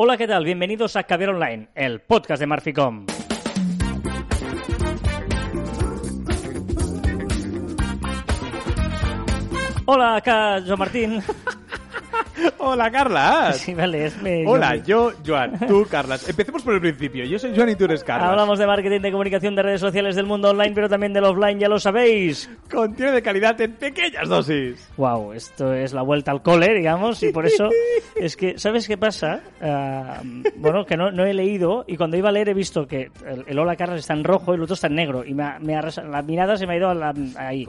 Hola, ¿qué tal? Bienvenidos a Caviar Online, el podcast de Marficom. Hola, Joan Martín. Hola, Carlas. Sí, vale, es me- Hola, yo- yo, Joan, tú, Carlas. Empecemos por el principio. Yo soy Joan y tú eres Carlas. Hablamos de marketing, de comunicación, de redes sociales, del mundo online, pero también del offline, ya lo sabéis. Contiene de calidad en pequeñas dosis. Wow, esto es la vuelta al cole, digamos, y por eso es que, ¿sabes qué pasa? Ah, bueno, que no, no he leído y cuando iba a leer he visto que el, el Hola Carlos está en rojo y el otro está en negro y me ha, me ha la mirada se me ha ido a la- ahí.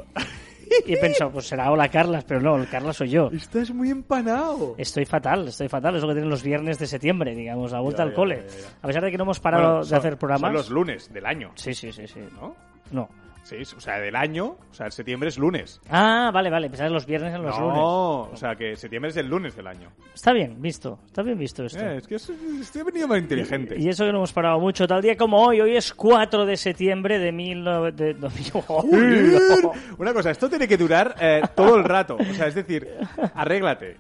Y he pensado, pues será Hola Carlas, pero no, el Carlas soy yo. Estás muy empanado. Estoy fatal, estoy fatal, es lo que tienen los viernes de septiembre, digamos, la vuelta Ya, al ya, cole. ya, ya. A pesar de que no hemos parado Bueno, de son- hacer programas. Son los lunes del año, Sí, sí, sí, sí. ¿no? No. Sí, o sea, del año, o sea, el septiembre es lunes. Ah, vale, vale, pensar los viernes en los no, lunes. o sea, que septiembre es el lunes del año. Está bien visto, está bien visto esto. Eh, es que es- estoy venido más inteligente. Y eso que no hemos parado mucho, tal día como hoy, hoy es 4 de septiembre de mil... nove- de-. Una cosa, esto tiene que durar eh, todo el rato. O sea, es decir, arréglate.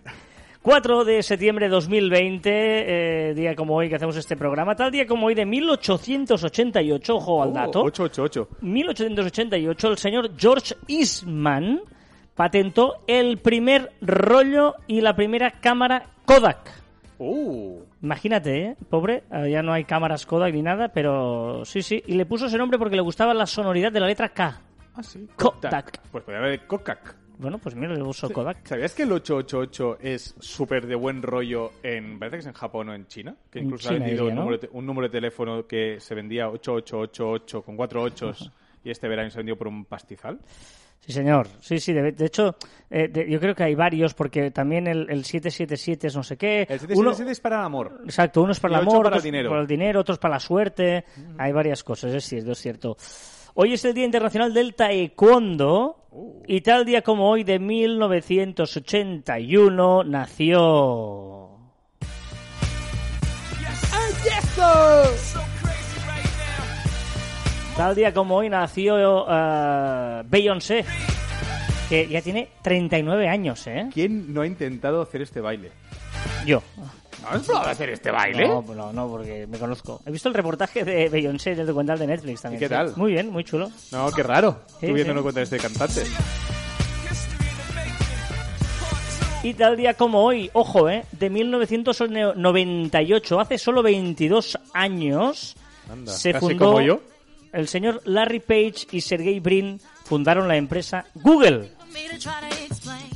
4 de septiembre de 2020, eh, día como hoy que hacemos este programa, tal día como hoy de 1888, ojo al dato, 888. 1888, el señor George Eastman patentó el primer rollo y la primera cámara Kodak. Uh. Imagínate, ¿eh? Pobre, eh, ya no hay cámaras Kodak ni nada, pero sí, sí. Y le puso ese nombre porque le gustaba la sonoridad de la letra K. Ah, sí. Kodak. Pues podría haber Kodak. Bueno, pues mira, le puso Kodak. ¿Sabías que el 888 es súper de buen rollo en... Parece que es en Japón o en China? Que incluso China, ha vendido diría, un, número de, te- un número de teléfono que se vendía 8888 con cuatro ochos y este verano se vendió por un pastizal. Sí, señor. Sí, sí. De, de hecho, eh, de- yo creo que hay varios porque también el, el 777 es no sé qué. El Uno- 777 es para el amor. Exacto, uno es para el amor, para el dinero. para el dinero, otros para la suerte. Hay varias cosas, es cierto, es cierto. Hoy es el Día Internacional del Taekwondo Uh. y tal día como hoy de 1981 nació... Tal día como hoy nació eh, Beyoncé, que ya tiene 39 años, ¿eh? ¿Quién no ha intentado hacer este baile? Yo. ¿No has probado hacer este baile? No, no, no, porque me conozco. He visto el reportaje de Beyoncé en el documental de Netflix también. ¿Y qué sí. tal? Muy bien, muy chulo. No, qué raro. Sí, Tú viendo sí. cuenta este cantante. Y tal día como hoy, ojo, ¿eh? De 1998, hace solo 22 años, Anda, se casi fundó... como yo. El señor Larry Page y Sergey Brin fundaron la empresa Google.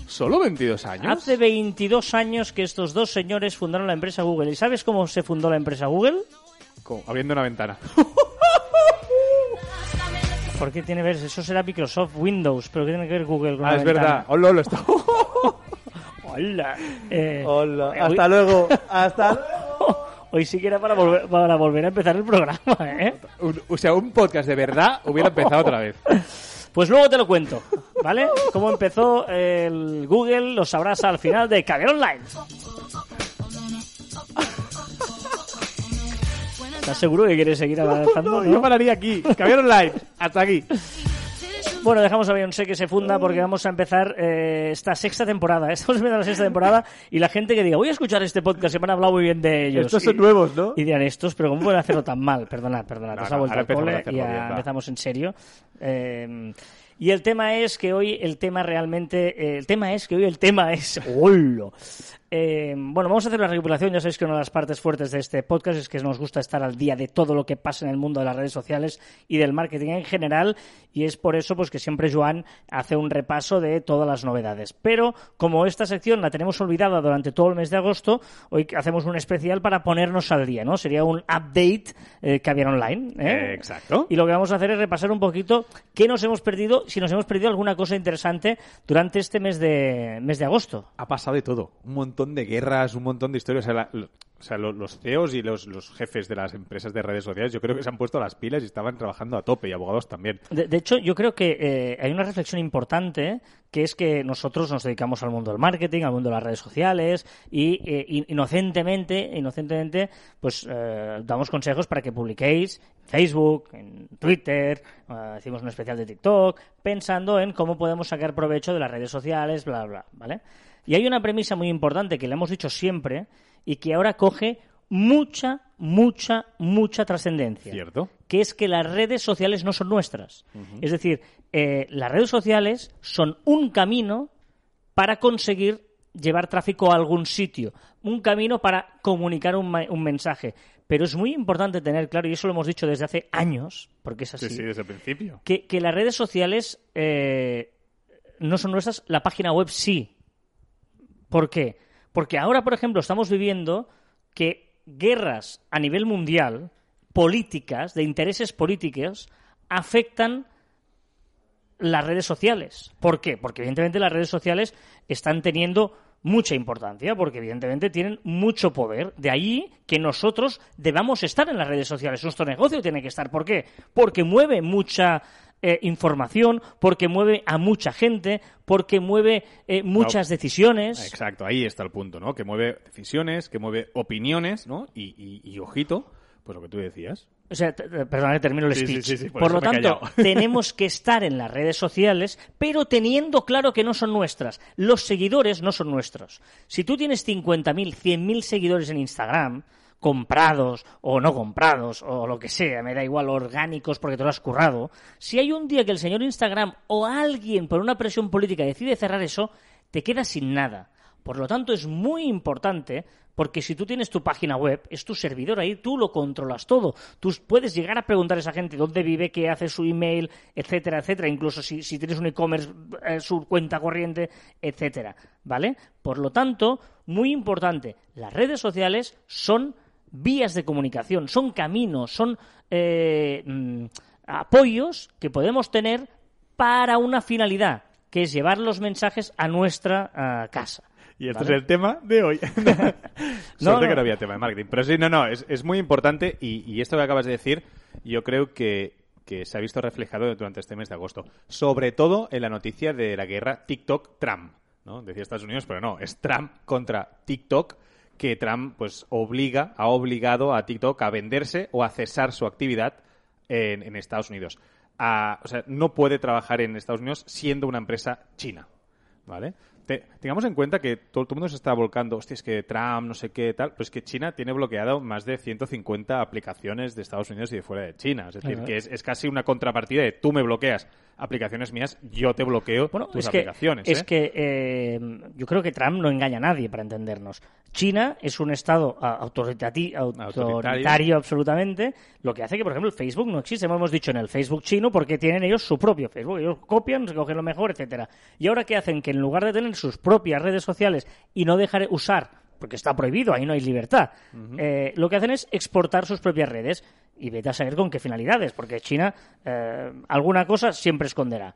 ¿Solo 22 años? Hace 22 años que estos dos señores fundaron la empresa Google. ¿Y sabes cómo se fundó la empresa Google? Como abriendo una ventana. ¿Por qué tiene que ver? Eso será Microsoft Windows, pero ¿qué tiene que ver Google con Ah, la es ventana? verdad. Hola, lo está. Hola. Eh, Hola. hoy- Hasta luego. Hasta luego. Hoy sí que era para volver, para volver a empezar el programa, ¿eh? Un- o sea, un podcast de verdad hubiera empezado otra vez. Pues luego te lo cuento, ¿vale? Cómo empezó el Google lo sabrás al final de Caber Online. ¿Estás seguro que quieres seguir avanzando? No, yo pararía aquí. Caviar online. Hasta aquí. Bueno, dejamos a Beyoncé que se funda porque vamos a empezar eh, esta sexta temporada. Estamos empezando la sexta temporada y la gente que diga, voy a escuchar este podcast, se me han hablado muy bien de ellos. Estos son nuevos, ¿no? Y dirán estos, pero ¿cómo pueden hacerlo tan mal? Perdonad, perdonad. No, os no, ha vuelto a cole y ya bien, empezamos en serio. Eh, y el tema es que hoy el tema realmente... eh, el tema es que hoy el tema es... ¡Hola! Eh, bueno, vamos a hacer una recuperación. Ya sabéis que una de las partes fuertes de este podcast es que nos gusta estar al día de todo lo que pasa en el mundo de las redes sociales y del marketing en general. Y es por eso pues que siempre Joan hace un repaso de todas las novedades. Pero como esta sección la tenemos olvidada durante todo el mes de agosto, hoy hacemos un especial para ponernos al día, ¿no? Sería un update eh, que había online. Eh, exacto. Y lo que vamos a hacer es repasar un poquito qué nos hemos perdido, si nos hemos perdido alguna cosa interesante durante este mes de, mes de agosto. Ha pasado de todo. Un montón de guerras, un montón de historias. O sea, la- lo- o sea, lo- los CEOs y los, los jefes de las empresas de redes sociales, yo creo que se han puesto las pilas y estaban trabajando a tope, y abogados también. De, de hecho, yo creo que eh, hay una reflexión importante que es que nosotros nos dedicamos al mundo del marketing, al mundo de las redes sociales y eh, in- inocentemente, inocentemente, pues eh, damos consejos para que publiquéis Facebook, en Twitter, eh, hicimos un especial de TikTok, pensando en cómo podemos sacar provecho de las redes sociales, bla, bla, ¿vale? Y hay una premisa muy importante que le hemos dicho siempre y que ahora coge mucha, mucha, mucha trascendencia. Cierto. Que es que las redes sociales no son nuestras. Es decir, eh, las redes sociales son un camino para conseguir llevar tráfico a algún sitio, un camino para comunicar un, un mensaje. Pero es muy importante tener claro, y eso lo hemos dicho desde hace años, porque es así, Sí, sí, desde el principio. que, que las redes sociales eh, no son nuestras, la página web sí. ¿Por qué? Porque ahora, por ejemplo, estamos viviendo que guerras a nivel mundial, políticas, de intereses políticos, afectan las redes sociales. ¿Por qué? Porque evidentemente las redes sociales están teniendo mucha importancia, porque evidentemente tienen mucho poder. De ahí que nosotros debamos estar en las redes sociales. Nuestro negocio tiene que estar. ¿Por qué? Porque mueve mucha eh, información, porque mueve a mucha gente, porque mueve eh, muchas decisiones. Exacto, ahí está el punto, ¿no? Que mueve decisiones, que mueve opiniones, ¿no? Y, y- y, ojito, pues lo que tú decías. O sea, perdón, termino el Sí, speech. sí, sí, por por lo tanto, tenemos que estar en las redes sociales, pero teniendo claro que no son nuestras. Los seguidores no son nuestros. Si tú tienes 50.000, 100.000 seguidores en Instagram, comprados o no comprados, o lo que sea, me da igual, orgánicos porque te lo has currado, si hay un día que el señor Instagram o alguien por una presión política decide cerrar eso, te quedas sin nada. Por lo tanto, es muy importante porque si tú tienes tu página web, es tu servidor ahí, tú lo controlas todo. Tú puedes llegar a preguntar a esa gente dónde vive, qué hace su email, etcétera, etcétera. Incluso si, tienes un e-commerce, eh, su cuenta corriente, etcétera. ¿Vale? Por lo tanto, muy importante, las redes sociales son vías de comunicación, son caminos, son eh, mm, apoyos que podemos tener para una finalidad, que es llevar los mensajes a nuestra ah, casa. Y este ¿Vale? es el tema de hoy. No. que no había tema de marketing. Pero sí, no, no, es, es muy importante y, y esto que acabas de decir, yo creo que, que se ha visto reflejado durante este mes de agosto. Sobre todo en la noticia de la guerra TikTok-Trump. ¿no? Decía Estados Unidos, pero no, es Trump contra TikTok que Trump pues obliga, ha obligado a TikTok a venderse o a cesar su actividad en, en Estados Unidos. A- o sea, no puede trabajar en Estados Unidos siendo una empresa china. ¿Vale? Te- tengamos en cuenta que todo, todo el mundo se está volcando, hostia, es que Trump, no sé qué, tal, pues que China tiene bloqueado más de 150 aplicaciones de Estados Unidos y de fuera de China. Es decir, que es, es casi una contrapartida de tú me bloqueas aplicaciones mías, yo te bloqueo Bueno, tus es que, aplicaciones. es ¿eh? que eh, yo creo que Trump no engaña a nadie, para entendernos. China es un estado autoritati- autoritario, Autoritario. absolutamente, lo que hace que, por ejemplo, el Facebook no existe. Hemos dicho en el Facebook chino porque tienen ellos su propio Facebook. Ellos copian, se cogen lo mejor, etcétera. Y ahora, ¿qué hacen? Que en lugar de tener sus propias redes sociales y no dejar usar porque está prohibido, ahí no hay libertad. Eh, lo que hacen es exportar sus propias redes y vete a saber con qué finalidades, porque China eh, alguna cosa siempre esconderá.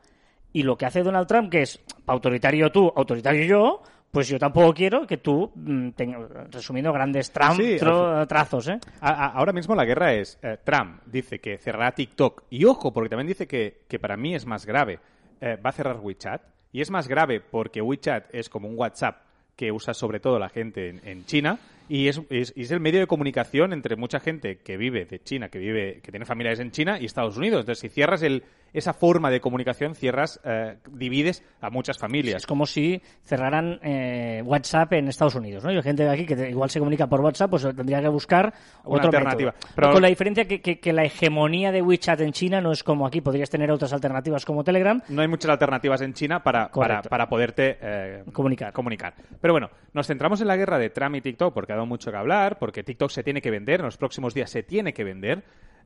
Y lo que hace Donald Trump, que es autoritario tú, autoritario yo, pues yo tampoco quiero que tú, mm, resumiendo grandes Sí, tro- trazos, ¿eh? Ahora mismo la guerra es, eh, Trump dice que cerrará TikTok. Y ojo, porque también dice que, que para mí es más grave. eh, va a cerrar WeChat. Y es más grave porque WeChat es como un WhatsApp que usa sobre todo la gente en, en China. Y es, es- el medio de comunicación entre mucha gente que vive de China, que vive, que tiene familiares en China y Estados Unidos. Entonces, si cierras el, esa forma de comunicación, cierras, eh, divides a muchas familias. Es como si cerraran eh, WhatsApp en Estados Unidos, ¿no? Y la gente de aquí que te- igual se comunica por WhatsApp, pues tendría que buscar Una otra alternativa. Pero... Con la diferencia que, que- que la hegemonía de WeChat en China no es como aquí, podrías tener otras alternativas como Telegram. no hay muchas alternativas en China para, para, para poderte eh, Comunicar. comunicar. Pero bueno, nos centramos en la guerra de Trump y TikTok porque ha dado mucho que hablar, porque TikTok se tiene que vender, en los próximos días se tiene que vender.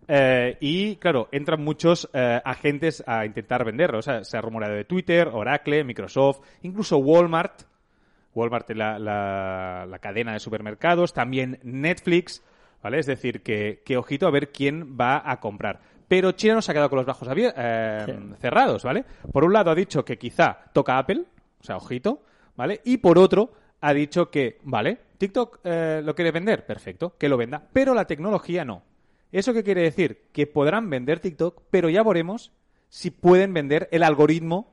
Eh, y claro, entran muchos eh, agentes a intentar venderlo. O sea, se ha rumoreado de Twitter, Oracle, Microsoft, incluso Walmart. Walmart es la, la- la cadena de supermercados, también Netflix, ¿vale? Es decir, que, que ojito a ver quién va a comprar. Pero China no se ha quedado con los bajos eh, Sí. cerrados, ¿vale? Por un lado ha dicho que quizá toca Apple, o sea, ojito, ¿vale? Y por otro ha dicho que, vale, TikTok eh, lo quiere vender, perfecto, que lo venda, pero la tecnología no. ¿Eso qué quiere decir? Que podrán vender TikTok, pero ya veremos si pueden vender el algoritmo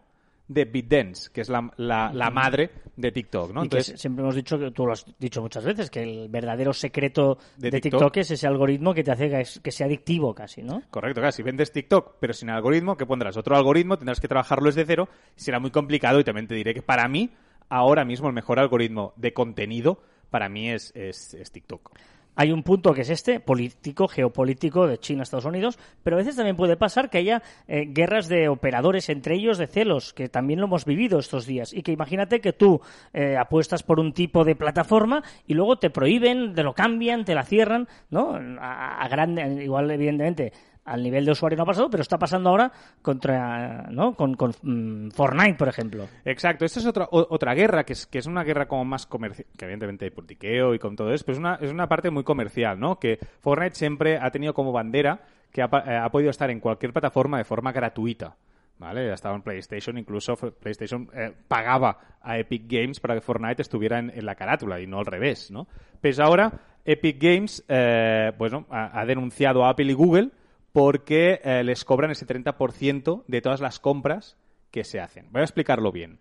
de BitDance, que es la, la- la madre de TikTok, ¿no? y Entonces, siempre hemos dicho, que tú lo has dicho muchas veces, que el verdadero secreto De de, TikTok. TikTok. es ese algoritmo que te hace que, es- que sea adictivo casi, ¿no? Correcto, claro. Si vendes TikTok, pero sin algoritmo, ¿qué pondrás? Otro algoritmo, tendrás que trabajarlo desde cero, será muy complicado y también te diré que para mí, ahora mismo, el mejor algoritmo de contenido, para mí es, es, es TikTok. Hay un punto que es este, político, geopolítico de China, Estados Unidos, pero a veces también puede pasar que haya eh, guerras de operadores entre ellos de celos, que también lo hemos vivido estos días. Y que imagínate que tú eh, apuestas por un tipo de plataforma y luego te prohíben, te lo cambian, te la cierran, ¿no? A, a grande, igual, evidentemente, al nivel de usuario no ha pasado, pero está pasando ahora contra, ¿no? Con, mm, Fortnite, por ejemplo. Exacto, esta es otra, otra guerra, que es, que es una guerra como más comercial, que evidentemente hay politiqueo y con todo eso, pero es una, es una parte muy comercial, ¿no? Que Fortnite siempre ha tenido como bandera que ha, eh, ha podido estar en cualquier plataforma de forma gratuita. ¿Vale? Ha estado en PlayStation, incluso PlayStation eh, pagaba a Epic Games para que Fortnite estuviera en, la carátula y no al revés, ¿no? Pues ahora Epic Games, eh, bueno, ha denunciado a Apple y Google porque eh, les cobran ese 30% de todas las compras que se hacen. Voy a explicarlo bien.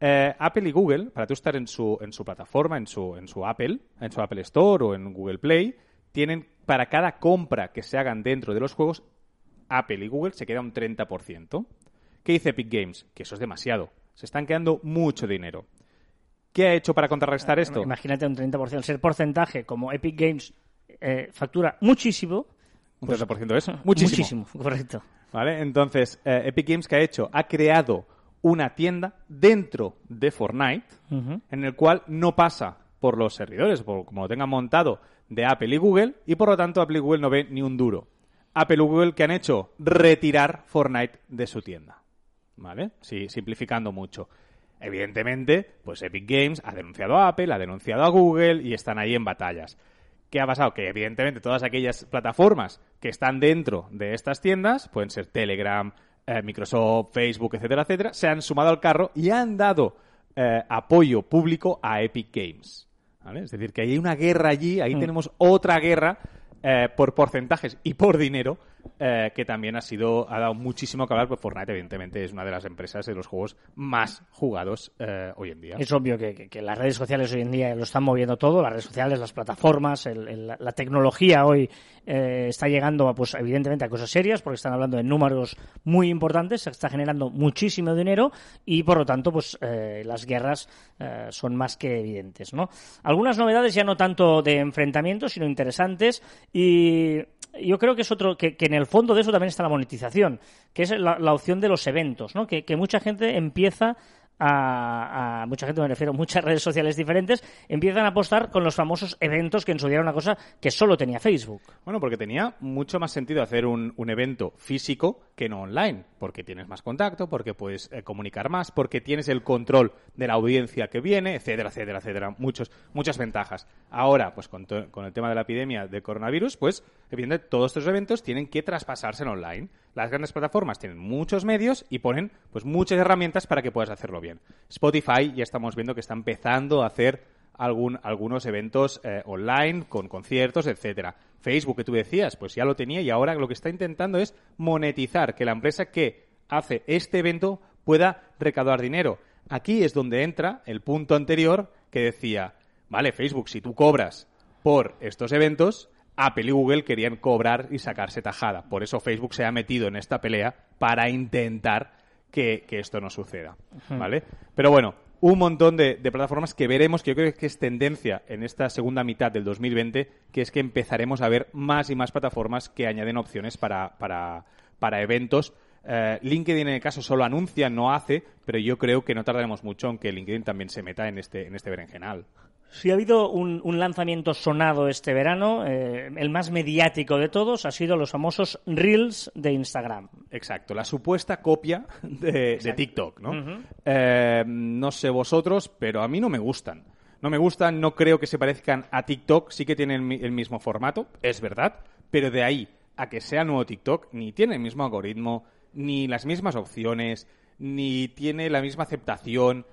Eh, Apple y Google, para tú estar en su, en su plataforma, en su, en su Apple, en su Apple Store o en Google Play, tienen para cada compra que se hagan dentro de los juegos, Apple y Google se queda un 30%. ¿Qué dice Epic Games? Que eso es demasiado. Se están quedando mucho dinero. ¿Qué ha hecho para contrarrestar esto? Imagínate un 30%. Ser porcentaje como Epic Games eh, factura muchísimo. Un 30% es muchísimo. Muchísimo, correcto. ¿Vale? Entonces, eh, Epic Games, ¿qué ha hecho? Ha creado una tienda dentro de Fortnite en el cual no pasa por los servidores, por, como lo tengan montado, de Apple y Google, y por lo tanto Apple y Google no ve ni un duro. Apple y Google, ¿qué han hecho? Retirar Fortnite de su tienda. ¿Vale? Sí, simplificando mucho. Evidentemente, pues Epic Games ha denunciado a Apple, ha denunciado a Google y están ahí en batallas. ¿Qué ha pasado? Que evidentemente todas aquellas plataformas que están dentro de estas tiendas, pueden ser Telegram, eh, Microsoft, Facebook, etcétera, etcétera, se han sumado al carro y han dado eh, apoyo público a Epic Games. ¿Vale? Es decir, que hay una guerra allí, ahí tenemos otra guerra eh, por porcentajes y por dinero eh, que también ha sido ha dado muchísimo que hablar, pues Fortnite evidentemente es una de las empresas de los juegos más jugados eh, hoy en día. Es obvio que, las redes sociales hoy en día lo están moviendo todo, las redes sociales, las plataformas, la- tecnología hoy eh, está llegando, pues evidentemente, a cosas serias, porque están hablando de números muy importantes, se está generando muchísimo dinero y, por lo tanto, pues las guerras son más que evidentes, ¿no? Algunas novedades ya no tanto de enfrentamientos, sino interesantes y yo creo que es otro que, que en el fondo de eso también está la monetización, que es la, opción de los eventos, ¿no? Que, que mucha gente empieza a, mucha gente me refiero, muchas redes sociales diferentes empiezan a apostar con los famosos eventos que en su día una cosa que solo tenía Facebook. Bueno, porque tenía mucho más sentido hacer un, evento físico que no online, porque tienes más contacto, porque puedes eh, comunicar más, porque tienes el control de la audiencia que viene, etcétera, etcétera, etcétera. Muchos, muchas ventajas. Ahora, pues con, con el tema de la epidemia de coronavirus, pues evidentemente todos estos eventos tienen que traspasarse en online. Las grandes plataformas tienen muchos medios y ponen pues muchas herramientas para que puedas hacerlo bien. Spotify ya estamos viendo que está empezando a hacer algún, algunos eventos eh, online, con conciertos, etcétera. Facebook, que tú decías, pues ya lo tenía y ahora lo que está intentando es monetizar, que la empresa que hace este evento pueda recaudar dinero. Aquí es donde entra el punto anterior que decía, vale, Facebook, si tú cobras por estos eventos, Apple y Google querían cobrar y sacarse tajada. Por eso Facebook se ha metido en esta pelea para intentar que, que esto no suceda. ¿Vale? Pero bueno, un montón de, de plataformas que veremos, que yo creo que es tendencia en esta segunda mitad del 2020, que es que empezaremos a ver más y más plataformas que añaden opciones para, para, para eventos. Eh, LinkedIn en el caso solo anuncia, no hace, pero yo creo que no tardaremos mucho en que LinkedIn también se meta en este, en este berenjenal. Si ha habido un, un lanzamiento sonado este verano, eh, el más mediático de todos ha sido los famosos Reels de Instagram. Exacto, la supuesta copia de, de TikTok, ¿no? Eh, no sé vosotros, pero a mí no me gustan. No me gustan, no creo que se parezcan a TikTok, sí que tienen el mismo formato, es verdad, pero de ahí a que sea nuevo TikTok, ni tiene el mismo algoritmo, ni las mismas opciones, ni tiene la misma aceptación.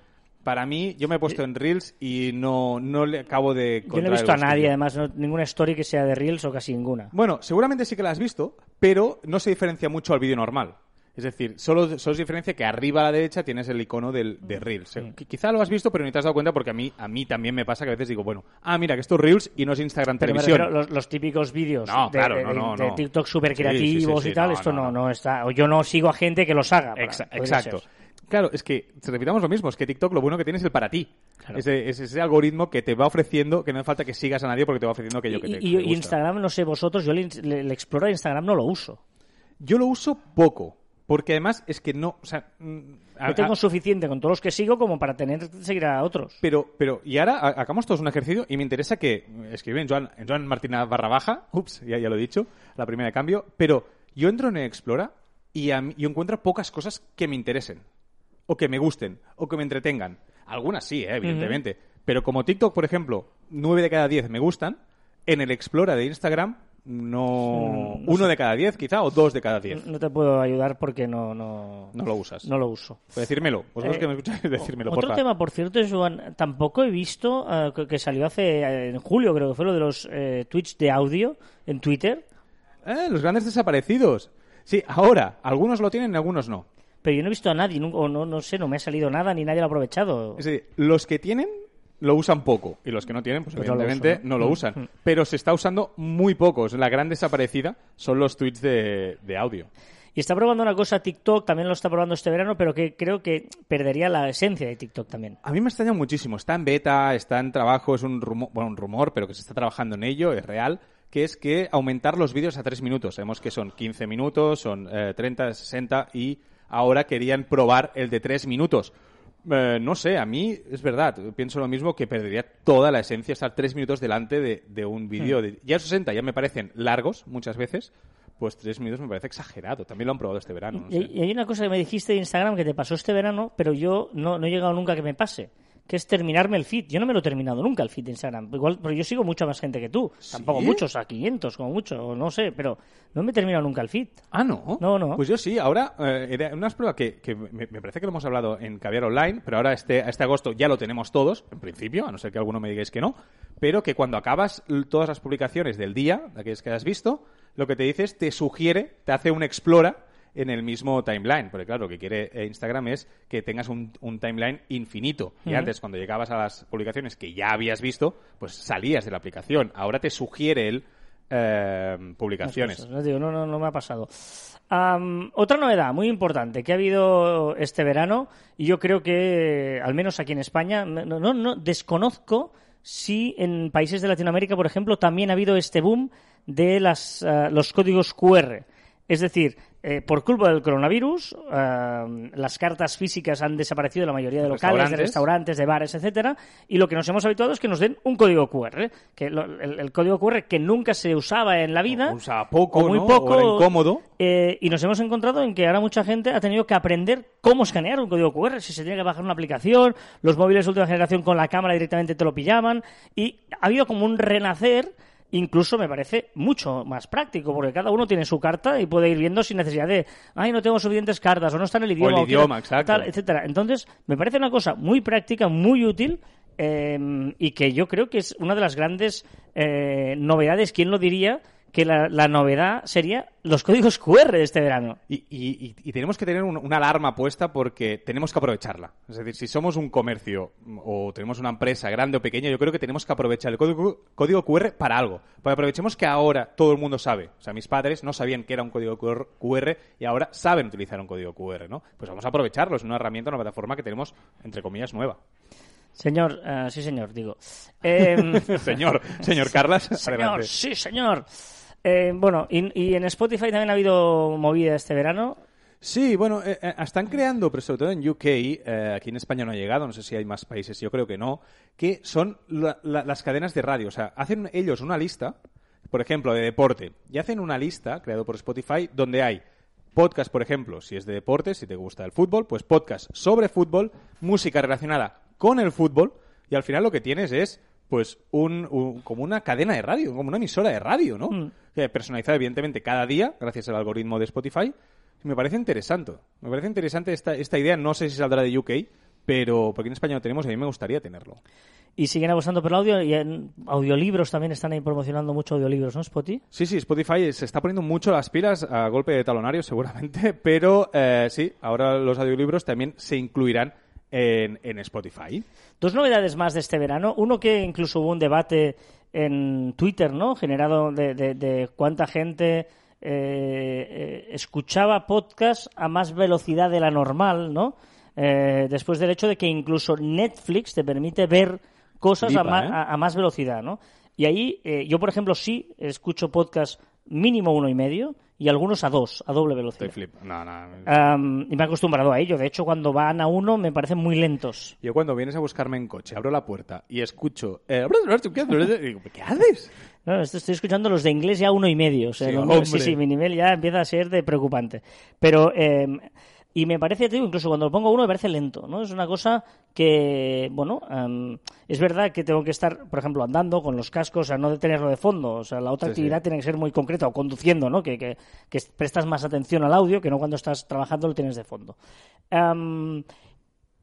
Para mí, yo me he puesto en Reels y no, no le acabo de... Yo no he visto a nadie, además, no- ninguna story que sea de Reels o casi ninguna. Bueno, seguramente sí que la has visto, pero no se diferencia mucho al vídeo normal. Es decir, solo, solo se diferencia que arriba a la derecha tienes el icono del, de Reels. Eh, qui- Quizá lo has visto, pero ni te has dado cuenta porque a mí, a mí también me pasa que a veces digo, bueno, ah, mira, que esto es Reels y no es Instagram Pero Televisión. los, los típicos vídeos No, de, claro, de- no, no, de. TikTok súper creativos sí, sí, y tal, esto no, no, está. O yo no sigo a gente que los haga. para- exacto. Claro, es que repitamos lo mismo, es que TikTok lo bueno que tiene es el para ti. Claro. Ese, algoritmo que te va ofreciendo, que no hace falta que sigas a nadie porque te va ofreciendo aquello que te, Y, que y- te y gusta. Instagram, no sé vosotros, yo el, el Explorer de Instagram no lo uso. Yo lo uso poco, porque además es que no, o sea, mm, a- Yo tengo a- suficiente con todos los que sigo como para tener seguir a otros. pero, pero, y ahora ha- hagamos todos un ejercicio y me interesa que escriben Joan, en Joan Martina barra baja, ups, ya, ya lo he dicho, la primera de cambio, pero yo entro en Explora y a yo encuentro pocas cosas que me interesen, o que me gusten, o que me entretengan. Algunas sí, eh, evidentemente, pero como TikTok, por ejemplo, 9 de cada 10 me gustan, en el Explora de Instagram no, no uno de cada 10 quizá, o dos de cada 10. No te puedo ayudar porque no, no, No lo usas. no lo uso. Pues decírmelo. Vosotros Eh, que me escucháis, decírmelo, Otro porfa. tema, por cierto, Joan, tampoco he visto eh, que- que salió hace en julio, creo que fue lo de los eh, tweets de audio en Twitter, Eh, los grandes desaparecidos. Sí, ahora, algunos lo tienen y algunos no. Pero yo no he visto a nadie, o no, no sé, no me ha salido nada ni nadie lo ha aprovechado. Es decir, los que tienen lo usan poco y los que no tienen, pues, Pues no lo evidentemente usan, no, ¿no? lo Mm, usan. mm. Pero se está usando muy pocos. La gran desaparecida son los tweets de, de audio. Y está probando una cosa TikTok, también lo está probando este verano, pero que creo que perdería la esencia de TikTok también. A mí me extraña muchísimo. Está en beta, está en trabajo, es un rumor, bueno, un rumor, pero que se está trabajando en ello, es real, que es que aumentar los vídeos a 3 minutos. Sabemos que son 15 minutos, son eh, 30, 60 y ahora querían probar el de 3 minutos. Eh, no sé, a mí es verdad, pienso lo mismo que perdería toda la esencia estar 3 minutos delante de, de un vídeo. de- Ya 60 ya me parecen largos muchas veces, pues 3 minutos me parece exagerado. También lo han probado este verano. no Y, sé. y hay una cosa que me dijiste de Instagram que te pasó este verano, pero yo no, no he llegado nunca a que me pase, que es terminarme el feed. Yo no me lo he terminado nunca el feed de Instagram. Igual, pero yo sigo mucha más gente que tú. Tampoco muchos, a 500 como mucho, o no sé, pero no me he terminado nunca el feed. Ah, no. No, no. Pues yo sí, ahora, eh, era unas pruebas que, que me, me parece que lo hemos hablado en Caviar Online, pero ahora este, este agosto ya lo tenemos todos, en principio, a no ser que alguno me digáis que no, pero que cuando acabas todas las publicaciones del día, aquellas que has visto, lo que te dice es, te sugiere, te hace un explora en el mismo timeline, porque claro, lo que quiere eh, Instagram es que tengas un, un timeline infinito. Y antes, cuando llegabas a las publicaciones que ya habías visto, pues salías de la aplicación. Ahora te sugiere el eh, publicaciones. Cosas, ¿no? Digo, no, no, no me ha pasado. Otra novedad muy importante que ha habido este verano, y yo creo que, al menos aquí en España, no, no, no desconozco si en países de Latinoamérica, por ejemplo, también ha habido este boom de las, ah, los códigos QR. Es decir, eh, por culpa del coronavirus, ah, las cartas físicas han desaparecido de la mayoría de locales, de Restaurantes. restaurantes, de bares, etcétera, y lo que nos hemos habituado es que nos den un código QR, que lo- el, el código QR que nunca se usaba en la vida, O usaba poco, o muy ¿no? poco, O era incómodo. eh, y nos hemos encontrado en que ahora mucha gente ha tenido que aprender cómo escanear un código QR, si se tiene que bajar una aplicación, los móviles de última generación con la cámara directamente te lo pillaban, y ha habido como un renacer incluso me parece mucho más práctico, porque cada uno tiene su carta y puede ir viendo sin necesidad de, ay, no tengo suficientes cartas, o no está en el idioma, el o quiero idioma, exacto. tal, etcétera. Entonces, me parece una cosa muy práctica, muy útil, eh, y que yo creo que es una de las grandes eh, novedades, ¿quién lo diría? Que la, la novedad sería los códigos QR de este verano. Y, y- y- tenemos que tener un- una alarma puesta porque tenemos que aprovecharla. Es decir, si somos un comercio o tenemos una empresa grande o pequeña, yo creo que tenemos que aprovechar el código, código QR para algo. Porque aprovechemos que ahora todo el mundo sabe. O sea, mis padres no sabían que era un código QR y ahora saben utilizar un código QR, ¿no? Pues vamos a aprovecharlo. Es una herramienta, una plataforma que tenemos, entre comillas, nueva. Señor, eh, sí, señor, digo. Em, señor, señor Carlas, señor, adelante. sí, señor. Eh, bueno, y, en Spotify también ha habido movida este verano. Sí, bueno, eh, eh, están creando, pero sobre todo en UK, aquí en España no ha llegado, no sé si hay más países, yo creo que no, que son la- la- las cadenas de radio. O sea, hacen ellos una lista, por ejemplo, de deporte, y hacen una lista, creado por Spotify, donde hay podcast, por ejemplo, si es de deporte, si te gusta el fútbol, pues podcast sobre fútbol, música relacionada con el fútbol, y al final lo que tienes es pues un, un- como una cadena de radio, como una emisora de radio, ¿no? Mm. Personalizada evidentemente cada día, gracias al algoritmo de Spotify. Me parece interesante. Me parece interesante esta, esta idea. No sé si saldrá de UK, pero porque en España lo tenemos y a mí me gustaría tenerlo. Y siguen apostando por el audio. Y en audiolibros también están ahí promocionando mucho audiolibros, ¿no, Spotify? Sí, sí, Spotify se está poniendo mucho las pilas a golpe de talonario seguramente, pero eh, sí, ahora los audiolibros también se incluirán en, en Spotify. Dos novedades más de este verano. Uno que incluso hubo un debate en Twitter, ¿no? Generado de, de- de cuánta gente eh, eh, escuchaba podcast a más velocidad de la normal, ¿no? eh, después del hecho de que incluso Netflix te permite ver cosas a, ¿eh? a- a más velocidad, ¿no? Y ahí yo, por ejemplo, sí escucho podcast mínimo uno y medio y algunos a dos, a doble velocidad. Estoy flip. No, no. Am, y me he acostumbrado a ello. De hecho, cuando van a uno me parecen muy lentos. Yo cuando vienes a buscarme en coche, abro la puerta y escucho... eh, digo, ¿Qué haces? No, esto- estoy escuchando los de inglés ya uno y medio. O sea, Sí, no- sí, sí, mi nivel ya empieza a ser de preocupante. Pero, eh, y me parece, te digo, incluso cuando lo pongo uno me parece lento, ¿no? Es una cosa que, bueno, em, es verdad que tengo que estar, por ejemplo, andando con los cascos, o sea, no de tenerlo de fondo. O sea, la otra Sí, sí. actividad tiene que ser muy concreta, o conduciendo, ¿no? Que, que, que prestas más atención al audio que no cuando estás trabajando lo tienes de fondo. Em,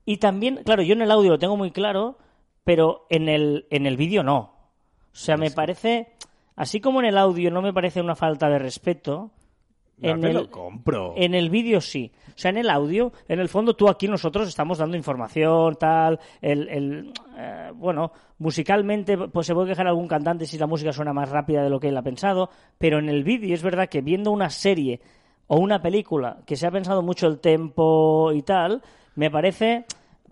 y también, claro, yo en el audio lo tengo muy claro, pero en el, en el vídeo no. O sea, me parece, así como en el audio no me parece una falta de respeto, No en te el, lo compro. en el vídeo sí. O sea, en el audio, en el fondo tú aquí nosotros estamos dando información, tal, el, el, eh, bueno, musicalmente pues se puede quejar algún cantante si la música suena más rápida de lo que él ha pensado, pero en el vídeo es verdad que viendo una serie o una película que se ha pensado mucho el tempo y tal, me parece...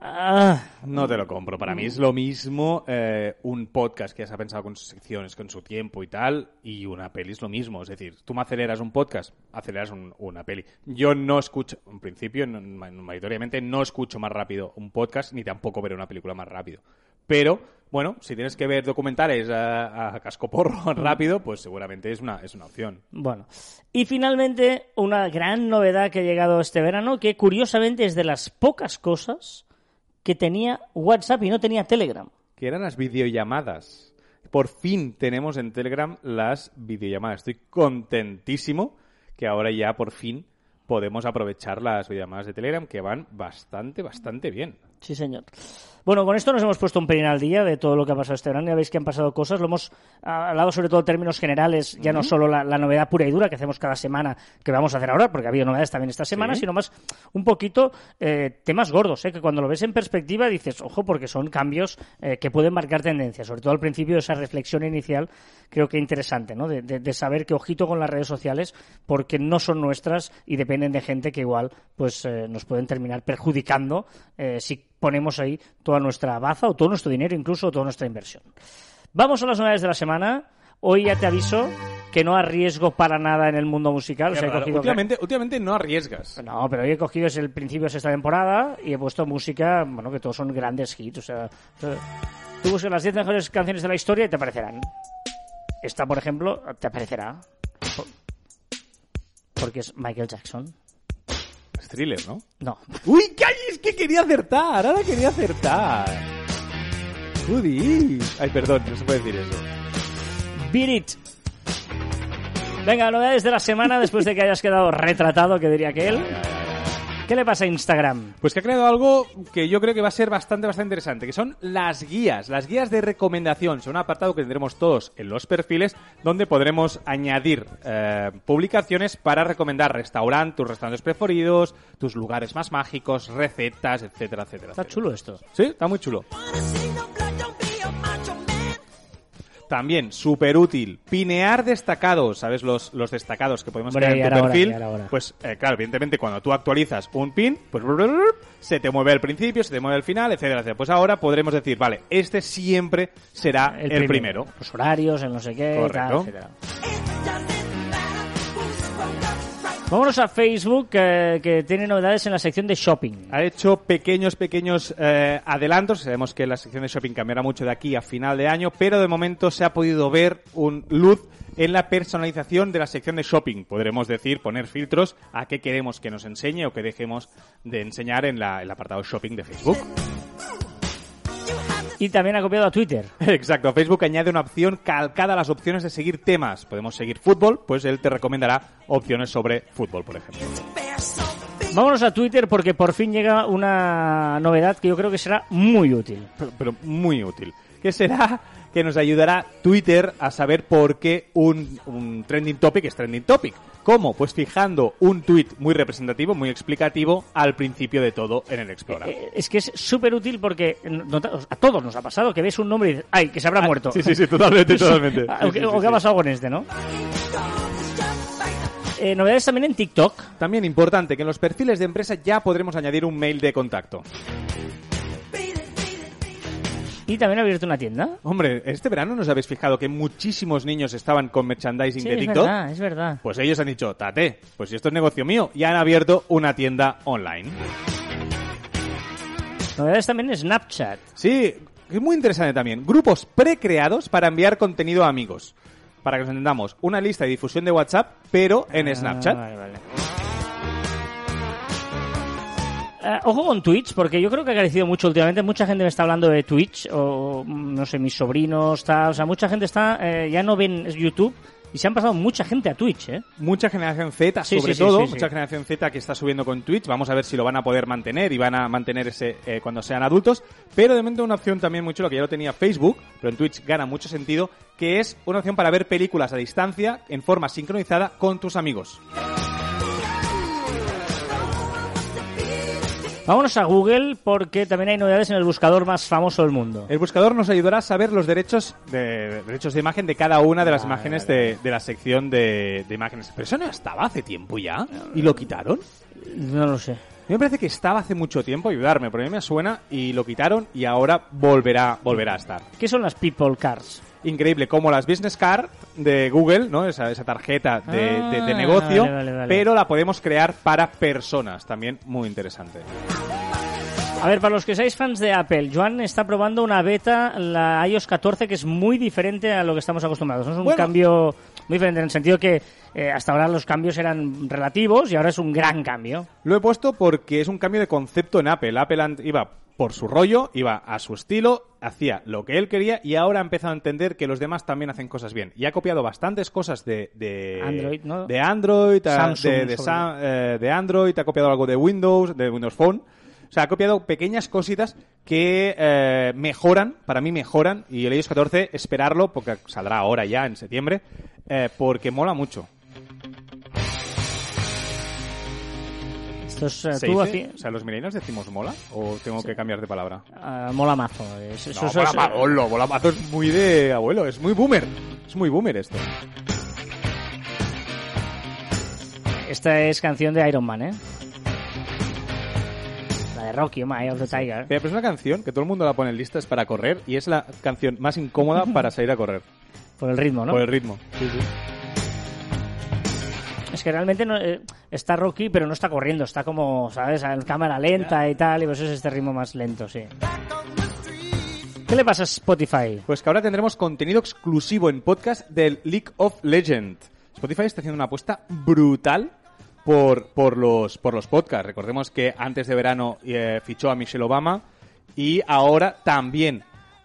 ah, No te lo compro. Para mí es lo mismo eh, un podcast que ya se ha pensado con sus secciones, con su tiempo y tal, y una peli es lo mismo. Es decir, tú me aceleras un podcast, aceleras un- una peli. Yo no escucho, en principio, no- ma- mayoritariamente, no escucho más rápido un podcast, ni tampoco veré una película más rápido. Pero, bueno, si tienes que ver documentales a, a cascoporro rápido, pues seguramente es una, es una opción. Bueno, y finalmente una gran novedad que ha llegado este verano, que curiosamente es de las pocas cosas que tenía WhatsApp y no tenía Telegram. que eran las videollamadas. Por fin tenemos en Telegram las videollamadas. Estoy contentísimo que ahora ya por fin podemos aprovechar las videollamadas de Telegram que van bastante, bastante bien. Sí, señor. Bueno, con esto nos hemos puesto un pelín al día de todo lo que ha pasado este verano. Ya veis que han pasado cosas. Lo hemos ah, hablado sobre todo en términos generales, ya no solo la, la novedad pura y dura que hacemos cada semana, que vamos a hacer ahora, porque ha habido novedades también esta semana, Sí. sino más un poquito eh, temas gordos, eh, que cuando lo ves en perspectiva dices, ojo, porque son cambios eh, que pueden marcar tendencias. Sobre todo al principio, esa reflexión inicial creo que interesante, ¿no? De, de- de saber que ojito con las redes sociales, porque no son nuestras y dependen de gente que igual pues eh, nos pueden terminar perjudicando eh, si ponemos ahí toda nuestra baza o todo nuestro dinero, incluso toda nuestra inversión. Vamos a las novedades de la semana. Hoy ya te aviso que no arriesgo para nada en el mundo musical. O sea, he Qué raro. cogido- últimamente, últimamente no arriesgas. no, pero hoy he cogido es el principio de esta temporada y he puesto música, bueno, que todos son grandes hits. O sea, tú buscas las 10 mejores canciones de la historia y te aparecerán. Esta, por ejemplo, te aparecerá. Por- Porque es Michael Jackson. Thriller, ¿no? No. ¡Uy, calla! Es que quería acertar. Ahora quería acertar. Udi. Ay, perdón, no se puede decir eso. Beat It. Venga, novedades de la semana después de que hayas quedado retratado, que diría que él. ¿Qué le pasa a Instagram? Pues que ha creado algo que yo creo que va a ser bastante, bastante interesante, que son las guías, las guías de recomendación. Son un apartado que tendremos todos en los perfiles, donde podremos añadir eh, publicaciones para recomendar restaurantes, tus restaurantes preferidos, tus lugares más mágicos, recetas, etcétera, etcétera. Está etcétera. chulo esto. Sí, está muy chulo. También, súper útil, pinear destacados, ¿sabes? Los, los destacados que podemos crear en tu ahora, perfil. ahora. Pues, eh, claro, evidentemente, cuando tú actualizas un pin, pues se te mueve al principio, se te mueve al final, etcétera, etcétera. Pues ahora podremos decir, vale, este siempre será el, primero. Los horarios, el no sé qué, tal, Correcto. etcétera. Vámonos a Facebook, eh, que tiene novedades en la sección de shopping. Ha hecho pequeños, pequeños eh, adelantos. Sabemos que la sección de shopping cambiará mucho de aquí a final de año, pero de momento se ha podido ver un luz en la personalización de la sección de shopping. Podremos decir, poner filtros a qué queremos que nos enseñe o que dejemos de enseñar en la- el apartado shopping de Facebook. Y también ha copiado a Twitter. Exacto, Facebook añade una opción calcada a las opciones de seguir temas. Podemos seguir fútbol, pues él te recomendará opciones sobre fútbol, por ejemplo. Vámonos a Twitter porque por fin llega una novedad que yo creo que será muy útil. pero, pero muy útil. Que será que nos ayudará Twitter a saber por qué un, un trending topic es trending topic. ¿Cómo? Pues fijando un tweet muy representativo, muy explicativo al principio de todo en el Explorer. Eh, Es que es súper útil porque a todos nos ha pasado que ves un nombre y dices, ¡ay, que se habrá muerto! Sí, sí, sí, totalmente, totalmente. Ah, Sí, o, sí, que ha pasado con este, ¿no? Eh, novedades también en TikTok. También importante que en los perfiles de empresa ya podremos añadir un mail de contacto. Y también ha abierto una tienda. Hombre, este verano nos habéis fijado que muchísimos niños estaban con merchandising Sí, de es TikTok. verdad, es verdad. Pues ellos han dicho, tate, pues si esto es negocio mío, y han abierto una tienda online. Novedades también Snapchat. Sí, es muy interesante también. Grupos precreados para enviar contenido a amigos. Para que nos entendamos, una lista de difusión de WhatsApp, pero en Ah, Snapchat. vale, vale. Eh, ojo con Twitch, porque yo creo que ha crecido mucho últimamente. Mucha gente me está hablando de Twitch, o mm, no sé, mis sobrinos, tal. O sea, mucha gente está, eh, ya no ven YouTube y se han pasado mucha gente a Twitch, ¿eh? Mucha generación Z, Sí, sobre sí, sí, todo, mucha generación Z que está subiendo con Twitch. Vamos a ver si lo van a poder mantener y van a mantener ese eh, cuando sean adultos. Pero de momento una opción también muy chula que ya lo tenía Facebook, pero en Twitch gana mucho sentido, que es una opción para ver películas a distancia en forma sincronizada con tus amigos. Vámonos a Google porque también hay novedades en el buscador más famoso del mundo. El buscador nos ayudará a saber los derechos de, derechos de imagen de cada una de las Vale, imágenes de, de la sección de, de imágenes. Pero eso no estaba hace tiempo ya y lo quitaron. No lo sé. A mí me parece que estaba hace mucho tiempo, ayudarme, pero a mí me suena y lo quitaron y ahora volverá, volverá a estar. ¿Qué son las People Cars? Increíble, como las business card de Google, ¿no? Esa, esa tarjeta de, de- de Ah, negocio, vale, vale, vale. pero la podemos crear para personas, también muy interesante. A ver, para los que seáis fans de Apple, Joan está probando una beta, la iOS 14, que es muy diferente a lo que estamos acostumbrados. ¿no? Es un Bueno. cambio muy diferente en el sentido que eh, hasta ahora los cambios eran relativos y ahora es un gran cambio. Lo he puesto porque es un cambio de concepto en Apple. Apple iba por su rollo, iba a su estilo, hacía lo que él quería y ahora ha empezado a entender que los demás también hacen cosas bien. Y ha copiado bastantes cosas de, de Android, ¿no? De Android, a- Samsung, de, de sobre Sam- eh, de Android, ha copiado algo de Windows, de Windows Phone. O sea, ha copiado pequeñas cositas que eh, mejoran, para mí mejoran, y el iOS 14 esperarlo, porque saldrá ahora ya en septiembre, eh, porque mola mucho. Esto es, eh, ¿Se tú dice? O sea, ¿los millennials decimos mola? ¿O tengo que cambiar de palabra? ah, mola mazo. Es- eso- No, eso mola es- ma- hola, mola mazo es muy de abuelo, es muy boomer. Es muy boomer esto. Esta es canción de Iron Man, ¿eh? La de Rocky, My of the Tiger. Pero es una canción que todo el mundo la pone en listas para correr y es la canción más incómoda para salir a correr. Por el ritmo, ¿no? Por el ritmo. Es que realmente eh, está Rocky, pero no está corriendo, está como, ¿sabes? En cámara lenta y tal, y pues es este ritmo más lento, sí. ¿Qué le pasa a Spotify? Pues que ahora tendremos contenido exclusivo en podcast del League of Legends. Spotify está haciendo una apuesta brutal por, por, los, por los podcasts. Recordemos que antes de verano eh, fichó a Michelle Obama y ahora también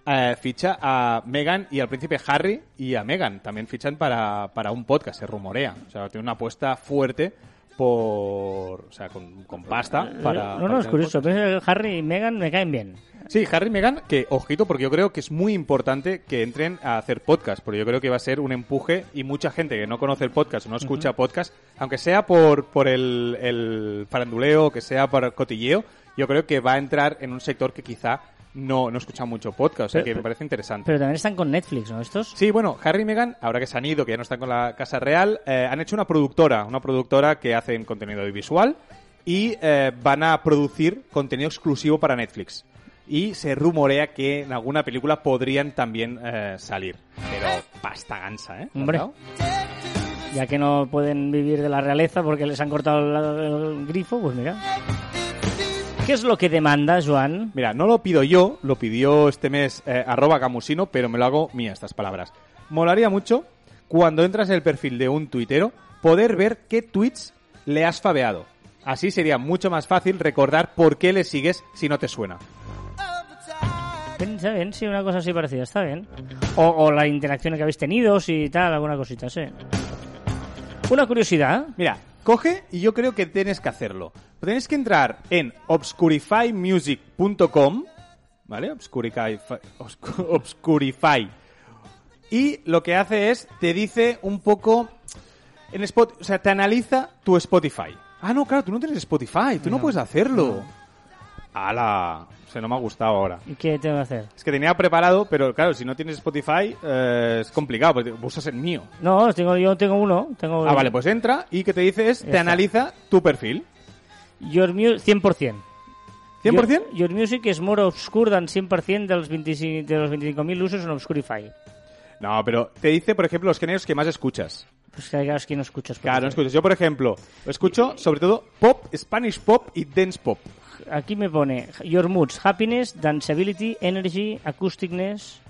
eh, ficha a Meghan y al príncipe Harry y a Meghan. También fichan para, para un podcast, se rumorea. O sea, tiene una apuesta fuerte por... O sea, con, con pasta para... no, no, para es curioso. Que Harry y Meghan me caen bien. Sí, Harry y Meghan, que ojito, porque yo creo que es muy importante que entren a hacer podcast, porque yo creo que va a ser un empuje y mucha gente que no conoce el podcast o no escucha podcast, aunque sea por, por el, el faranduleo, que sea por cotilleo, yo creo que va a entrar en un sector que quizá no, no escucha mucho podcast, o sea Pero- que me parece interesante. Pero también están con Netflix, ¿no? Estos. Sí, bueno, Harry y Meghan, ahora que se han ido, que ya no están con la Casa Real, eh, han hecho una productora, una productora que hacen contenido audiovisual y eh, van a producir contenido exclusivo para Netflix. Y se rumorea que en alguna película podrían también eh, salir. Pero pasta gansa, ¿eh? Hombre. ¿Verdad? Ya que no pueden vivir de la realeza porque les han cortado el, el grifo, pues mira. ¿Qué es lo que demanda, Joan? Mira, no lo pido yo, lo pidió este mes eh, arroba camusino, pero me lo hago mía estas palabras. Molaría mucho, cuando entras en el perfil de un tuitero, poder ver qué tweets le has fabeado. Así sería mucho más fácil recordar por qué le sigues si no te suena. Está bien, sí, una cosa así parecida, está bien. O, o la interacción que habéis tenido, si tal, alguna cosita, sí. Una curiosidad. Mira, coge y yo creo que tienes que hacerlo. Tienes que entrar en obscurifymusic.com, ¿vale? Obscurify, obscu- Obscurify. Y lo que hace es, te dice un poco, en Spot, o sea, te analiza tu Spotify. Ah, no, claro, tú no tienes Spotify, tú no, puedes hacerlo. ¡Hala! Se no me ha gustado ahora. ¿Y qué tengo que hacer? Es que tenía preparado, pero claro, si no tienes Spotify eh, es complicado, porque usas el mío. No, tengo, yo tengo uno. Tengo Ah, vale, pues entra y que te dice es, te Está. analiza tu perfil. Your Mu 100%. 100%? Your, Your Music is more obscure than 100% de los 25 de los 25.000 usos en Obscurify. No, pero te dice, por ejemplo, los géneros que más escuchas. Pues que es que no escuchas. Claro, no escuchas. Yo, por ejemplo, escucho sobre todo pop, Spanish pop y dance pop. Aquí me pone Your Moods, Happiness, Danceability, Energy, Acousticness.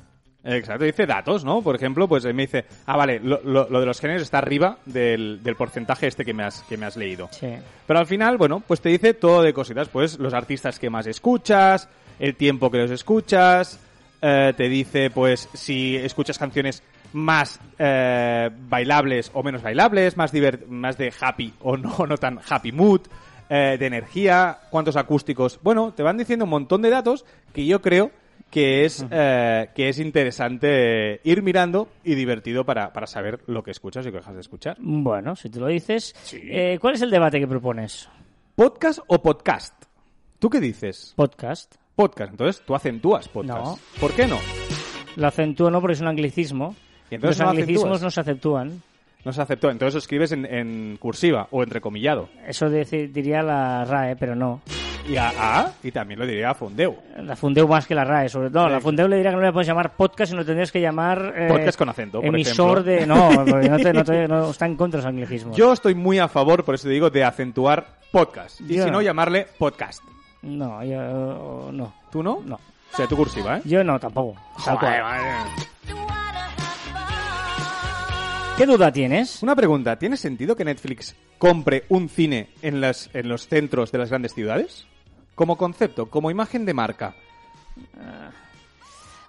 Exacto, dice datos, ¿no? Por ejemplo, pues me dice, ah, vale, lo, lo- lo de los géneros está arriba del, del porcentaje este que me, has, que me has leído. Sí. Pero al final, bueno, pues te dice todo de cositas, pues los artistas que más escuchas, el tiempo que los escuchas, eh, te dice, pues, si escuchas canciones más eh, bailables o menos bailables, más, más de happy o no, no tan happy mood, eh, de energía, cuántos acústicos. Bueno, te van diciendo un montón de datos que yo creo que es, eh, que es interesante ir mirando y divertido para, para saber lo que escuchas y lo que dejas de escuchar. Bueno, si tú lo dices. Eh, ¿Cuál es el debate que propones? ¿Podcast o podcast? ¿Tú qué dices? Podcast. Podcast. Entonces tú acentúas podcast. No. ¿Por qué no? Lo acentúo no porque es un anglicismo. ¿Y entonces Los no anglicismos acentúas? no se acentúan. No se aceptó. Entonces lo escribes en, en cursiva o entrecomillado. Eso diría la RAE, pero no. Y a, a- y también lo diría a Fondeu. La Fundeu más que la RAE, sobre todo. Sí. La Fundeu le diría que no le puedes llamar podcast, sino tendrías que llamar... eh, Podcast con acento, por Emisor ejemplo. de... No, porque no, te- no te- no está en contra de los anglicismos. Yo estoy muy a favor, por eso te digo, de acentuar podcast. Y Yo si no, llamarle podcast. No, yo... No. ¿Tú no? No. O sea, tu cursiva, ¿eh? Yo no, tampoco. Tal cual. ¿Qué duda tienes? Una pregunta. ¿Tiene sentido que Netflix compre un cine en, las, en los centros de las grandes ciudades? Como concepto, como imagen de marca.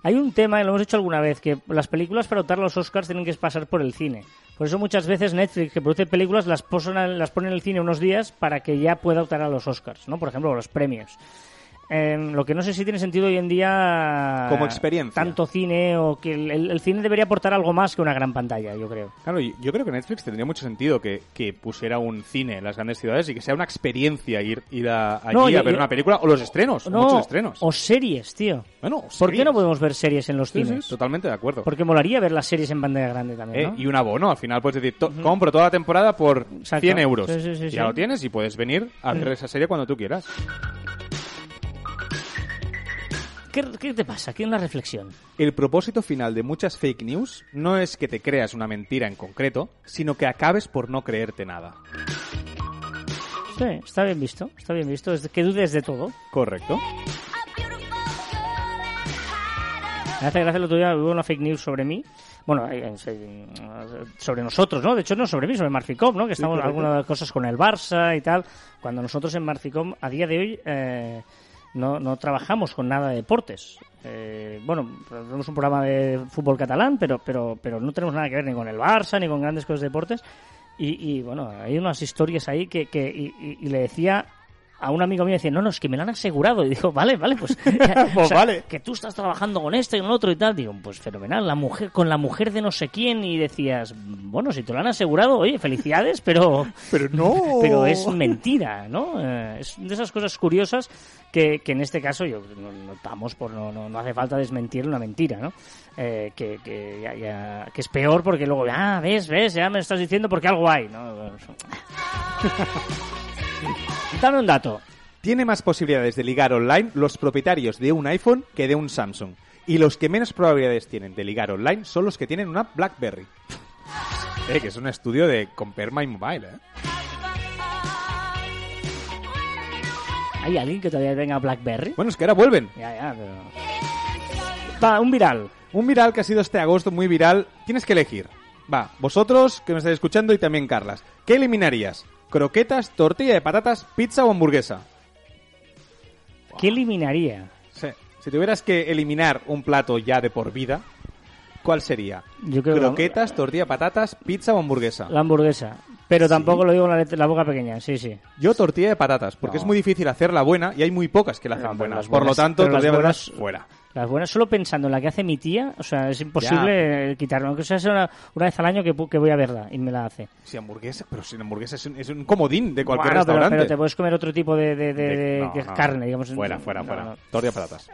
Hay un tema, y lo hemos hecho alguna vez, que las películas para optar a los Oscars tienen que pasar por el cine. Por eso muchas veces Netflix, que produce películas, las, las pone en el cine unos días para que ya pueda optar a los Oscars, ¿no? Por ejemplo, los premios. Eh, lo que no sé si tiene sentido hoy en día... Como experiencia. Tanto cine o que el, el- el cine debería aportar algo más que una gran pantalla, yo creo. Claro, yo creo que Netflix tendría mucho sentido que, que pusiera un cine en las grandes ciudades y que sea una experiencia ir, ir a, allí No, a yo- ver yo- una película o los estrenos, No, muchos estrenos. o series, tío. Bueno, ¿Por qué no podemos ver series en los Sí, sí, cines? totalmente de acuerdo. Porque molaría ver las series en pantalla grande también, Eh. Y un abono, al final puedes decir, to- compro toda la temporada por Exacto. 100 euros. Sí, sí, sí, ya sí. lo tienes y puedes venir a ver esa serie cuando tú quieras. ¿Qué, qué te pasa? ¿Qué es una reflexión? El propósito final de muchas fake news no es que te creas una mentira en concreto, sino que acabes por no creerte nada. Sí, está bien visto, está bien visto. Es que dudes de todo. ¿Correcto? Me hace gracia el otro día hubo una fake news sobre mí. Bueno, eh, sobre nosotros, ¿no? De hecho, no sobre mí, sobre Marficom, ¿no? Que estamos correcto. algunas cosas con el Barça y tal. Cuando nosotros en Marficom, a día de hoy, eh, no, no trabajamos con nada de deportes. Eh, bueno, tenemos un programa de fútbol catalán, pero, pero, pero no tenemos nada que ver ni con el Barça ni con grandes cosas de deportes. Y, y, bueno, hay unas historias ahí que, que y, y- y le decía a un amigo mío, decía, no, no, es que me lo han asegurado. Y digo, vale, vale, pues, Pues vale. que tú estás trabajando con este y con otro y tal. Digo, pues fenomenal, la mujer, con la mujer de no sé quién. Y decías, bueno, si te lo han asegurado, oye, felicidades, pero, Pero no. pero es mentira, ¿no? Eh, es de esas cosas curiosas que, que en este caso yo no, no estamos por no, no, no hace falta desmentir una mentira, ¿no? Eh, que, que, ya- ya- que es peor porque luego, ah, ves, ves, ya me estás diciendo porque algo hay, ¿no? Dame un dato. Tiene más posibilidades de ligar online los propietarios de un iPhone que de un Samsung. Y los que menos probabilidades tienen de ligar online son los que tienen una BlackBerry. Eh, que es un estudio de Compare My Mobile, ¿eh? ¿Hay alguien que todavía tenga BlackBerry? Bueno, es que ahora vuelven. Ya, ya, pero... Va, un viral. Un viral que ha sido este agosto muy viral. Tienes que elegir. Va, vosotros que me estáis escuchando y también Carlas. ¿Qué eliminarías? ¿Croquetas, tortilla de patatas, pizza o hamburguesa? ¿Qué eliminaría? Sí. Si tuvieras que eliminar un plato ya de por vida, ¿cuál sería? Yo creo que la- ¿Croquetas, tortilla de patatas, pizza o hamburguesa? La hamburguesa. Pero tampoco lo digo con la, boca pequeña, sí, sí. Yo tortilla de patatas, porque No. es muy difícil hacerla buena y hay muy pocas que la hacen No, pero buenas. Por lo tanto, pero tortilla de patatas fuera. Las buenas, solo pensando en la que hace mi tía, o sea, es imposible quitarlo. Aunque sea una, una vez al año que, que voy a verla y me la hace. Si hamburguesa, pero si hamburguesa es un, es un comodín de cualquier Bueno, pero, restaurante. pero te puedes comer otro tipo de, de- no, carne, digamos. Fuera, fuera, fuera. Tortilla de patatas.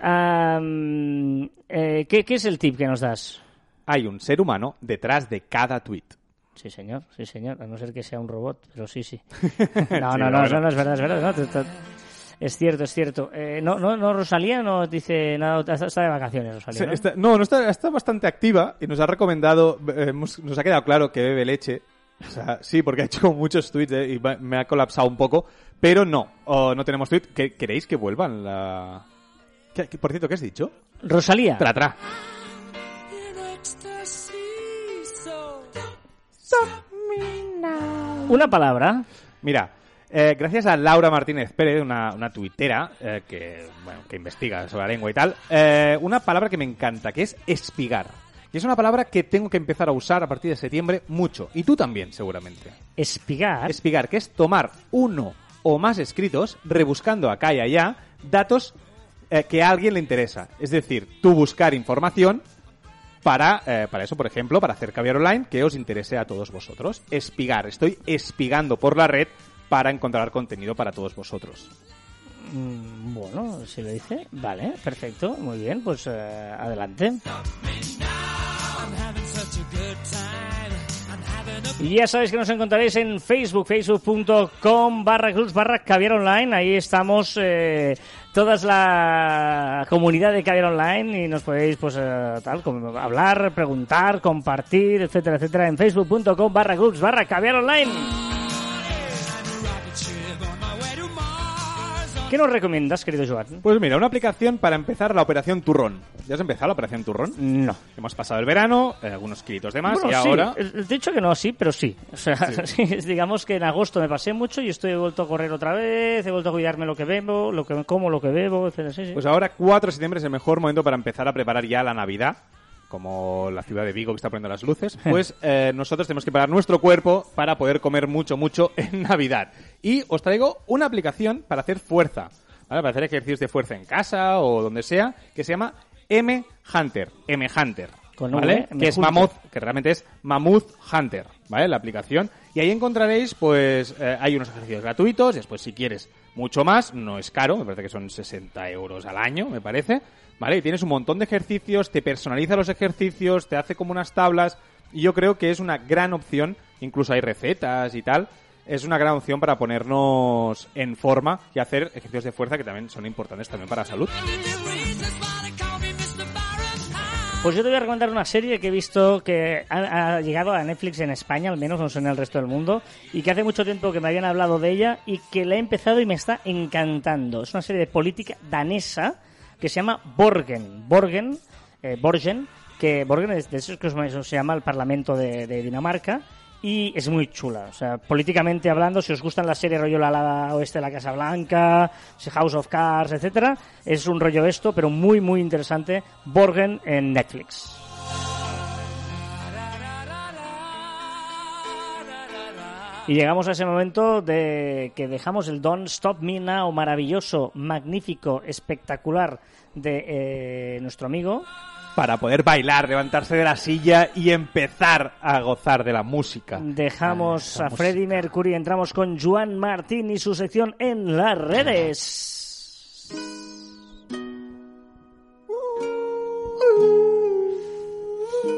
Eh, ¿qué, qué es el tip que nos das? Hay un ser humano detrás de cada tweet. Sí, señor, sí, señor. A no ser que sea un robot, pero sí, sí. No, Sí, no, no, no es verdad, es verdad. no, Es cierto, es cierto. Eh, no, no, no, Rosalía no dice nada, está está de vacaciones, Rosalía. ¿no? está- no, no está, está bastante activa y nos ha recomendado, eh, hemos- nos ha quedado claro que bebe leche. O sea, sí, porque ha hecho muchos tweets eh, y me ha colapsado un poco. Pero no, oh, no tenemos tweet. ¿Qué- ¿Queréis que vuelvan la...? ¿Qué- qué- por cierto, ¿qué has dicho? Rosalía. Tra, tra. Una palabra. Mira, eh, gracias a Laura Martínez Pérez, una, una tuitera eh, que, bueno, que investiga sobre la lengua y tal, eh, una palabra que me encanta, que es espigar. Y es una palabra que tengo que empezar a usar a partir de septiembre mucho. Y tú también, seguramente. Espigar. Espigar, que es tomar uno o más escritos, rebuscando acá y allá, datos eh, que a alguien le interesa. Es decir, tú buscar información para, eh, para eso, por ejemplo, para hacer caviar online que os interese a todos vosotros. Espigar, estoy espigando por la red para encontrar contenido para todos vosotros. Mm, Bueno, si lo dice, vale, perfecto, muy bien, pues eh, adelante. Y ya sabéis que nos encontraréis en Facebook, facebook.com barra clubs barra caviar online. Ahí estamos eh, toda la comunidad de caviar online y nos podéis pues eh, tal como hablar, preguntar, compartir, etcétera, etcétera en facebook.com barra clubs barra caviar online. ¿Qué nos recomiendas, querido Joan? Pues mira, una aplicación para empezar la operación turrón. ¿Ya has empezado la operación turrón? No. Hemos pasado el verano, eh, algunos kilitos de más Bueno, y sí, ahora... eh, Te he dicho que no, sí, pero sí. O sea, sí, digamos que en agosto me pasé mucho y estoy he vuelto a correr otra vez, he vuelto a cuidarme lo que bebo, lo que como, lo que bebo, etcétera. Sí. Pues ahora 4 de septiembre es el mejor momento para empezar a preparar ya la Navidad, como la ciudad de Vigo que está poniendo las luces. Pues eh, nosotros tenemos que preparar nuestro cuerpo para poder comer mucho, mucho en Navidad. Y os traigo una aplicación para hacer fuerza, ¿vale? para hacer ejercicios de fuerza en casa o donde sea, que se llama M Hunter. M Hunter. Con ¿Vale? V, que es. Mammoth, que realmente es Mammoth Hunter, ¿vale? La aplicación. Y ahí encontraréis, pues, eh, hay unos ejercicios gratuitos. Después, si quieres mucho más, no es caro, me parece que son 60 euros al año, me parece. ¿Vale? Y tienes un montón de ejercicios, te personaliza los ejercicios, te hace como unas tablas. Y yo creo que es una gran opción, incluso hay recetas y tal. Es una gran opción para ponernos en forma y hacer ejercicios de fuerza que también son importantes también para la salud. Pues yo te voy a recomendar una serie que he visto que ha, ha llegado a Netflix en España, al menos no sé en el resto del mundo, y que hace mucho tiempo que me habían hablado de ella y que la he empezado y me está encantando. Es una serie de política danesa que se llama Borgen. Borgen, eh, Borgen, que Borgen es de esos que se llama el Parlamento de, de Dinamarca. Y es muy chula, o sea, políticamente hablando, si os gustan las series rollo La Ala Oeste de la Casa Blanca, House of Cards, etcétera, es un rollo esto, pero muy, muy interesante. Borgen en Netflix. Y llegamos a ese momento de que dejamos el Don't Stop Me Now maravilloso, magnífico, espectacular de eh, nuestro amigo. Para poder bailar, levantarse de la silla y empezar a gozar de la música. Dejamos Ah, a Freddie Mercury, entramos con Juan Martín y su sección en las redes.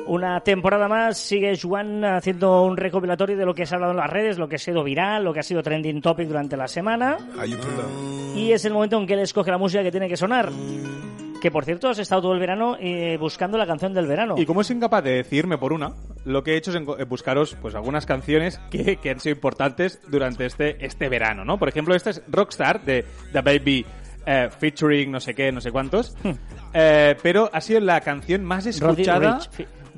Una temporada más sigue Juan haciendo un recopilatorio de lo que se ha hablado en las redes, lo que ha sido viral, lo que ha sido trending topic durante la semana. Y es el momento en que él escoge la música que tiene que sonar. Que por cierto, has estado todo el verano eh, buscando la canción del verano. Y como es incapaz de decirme por una, lo que he hecho es eh, buscaros pues algunas canciones que, que han sido importantes durante este, este verano, ¿no? Por ejemplo, esta es Rockstar de The Baby eh, featuring no sé qué, no sé cuántos. Eh, pero ha sido la canción más escuchada.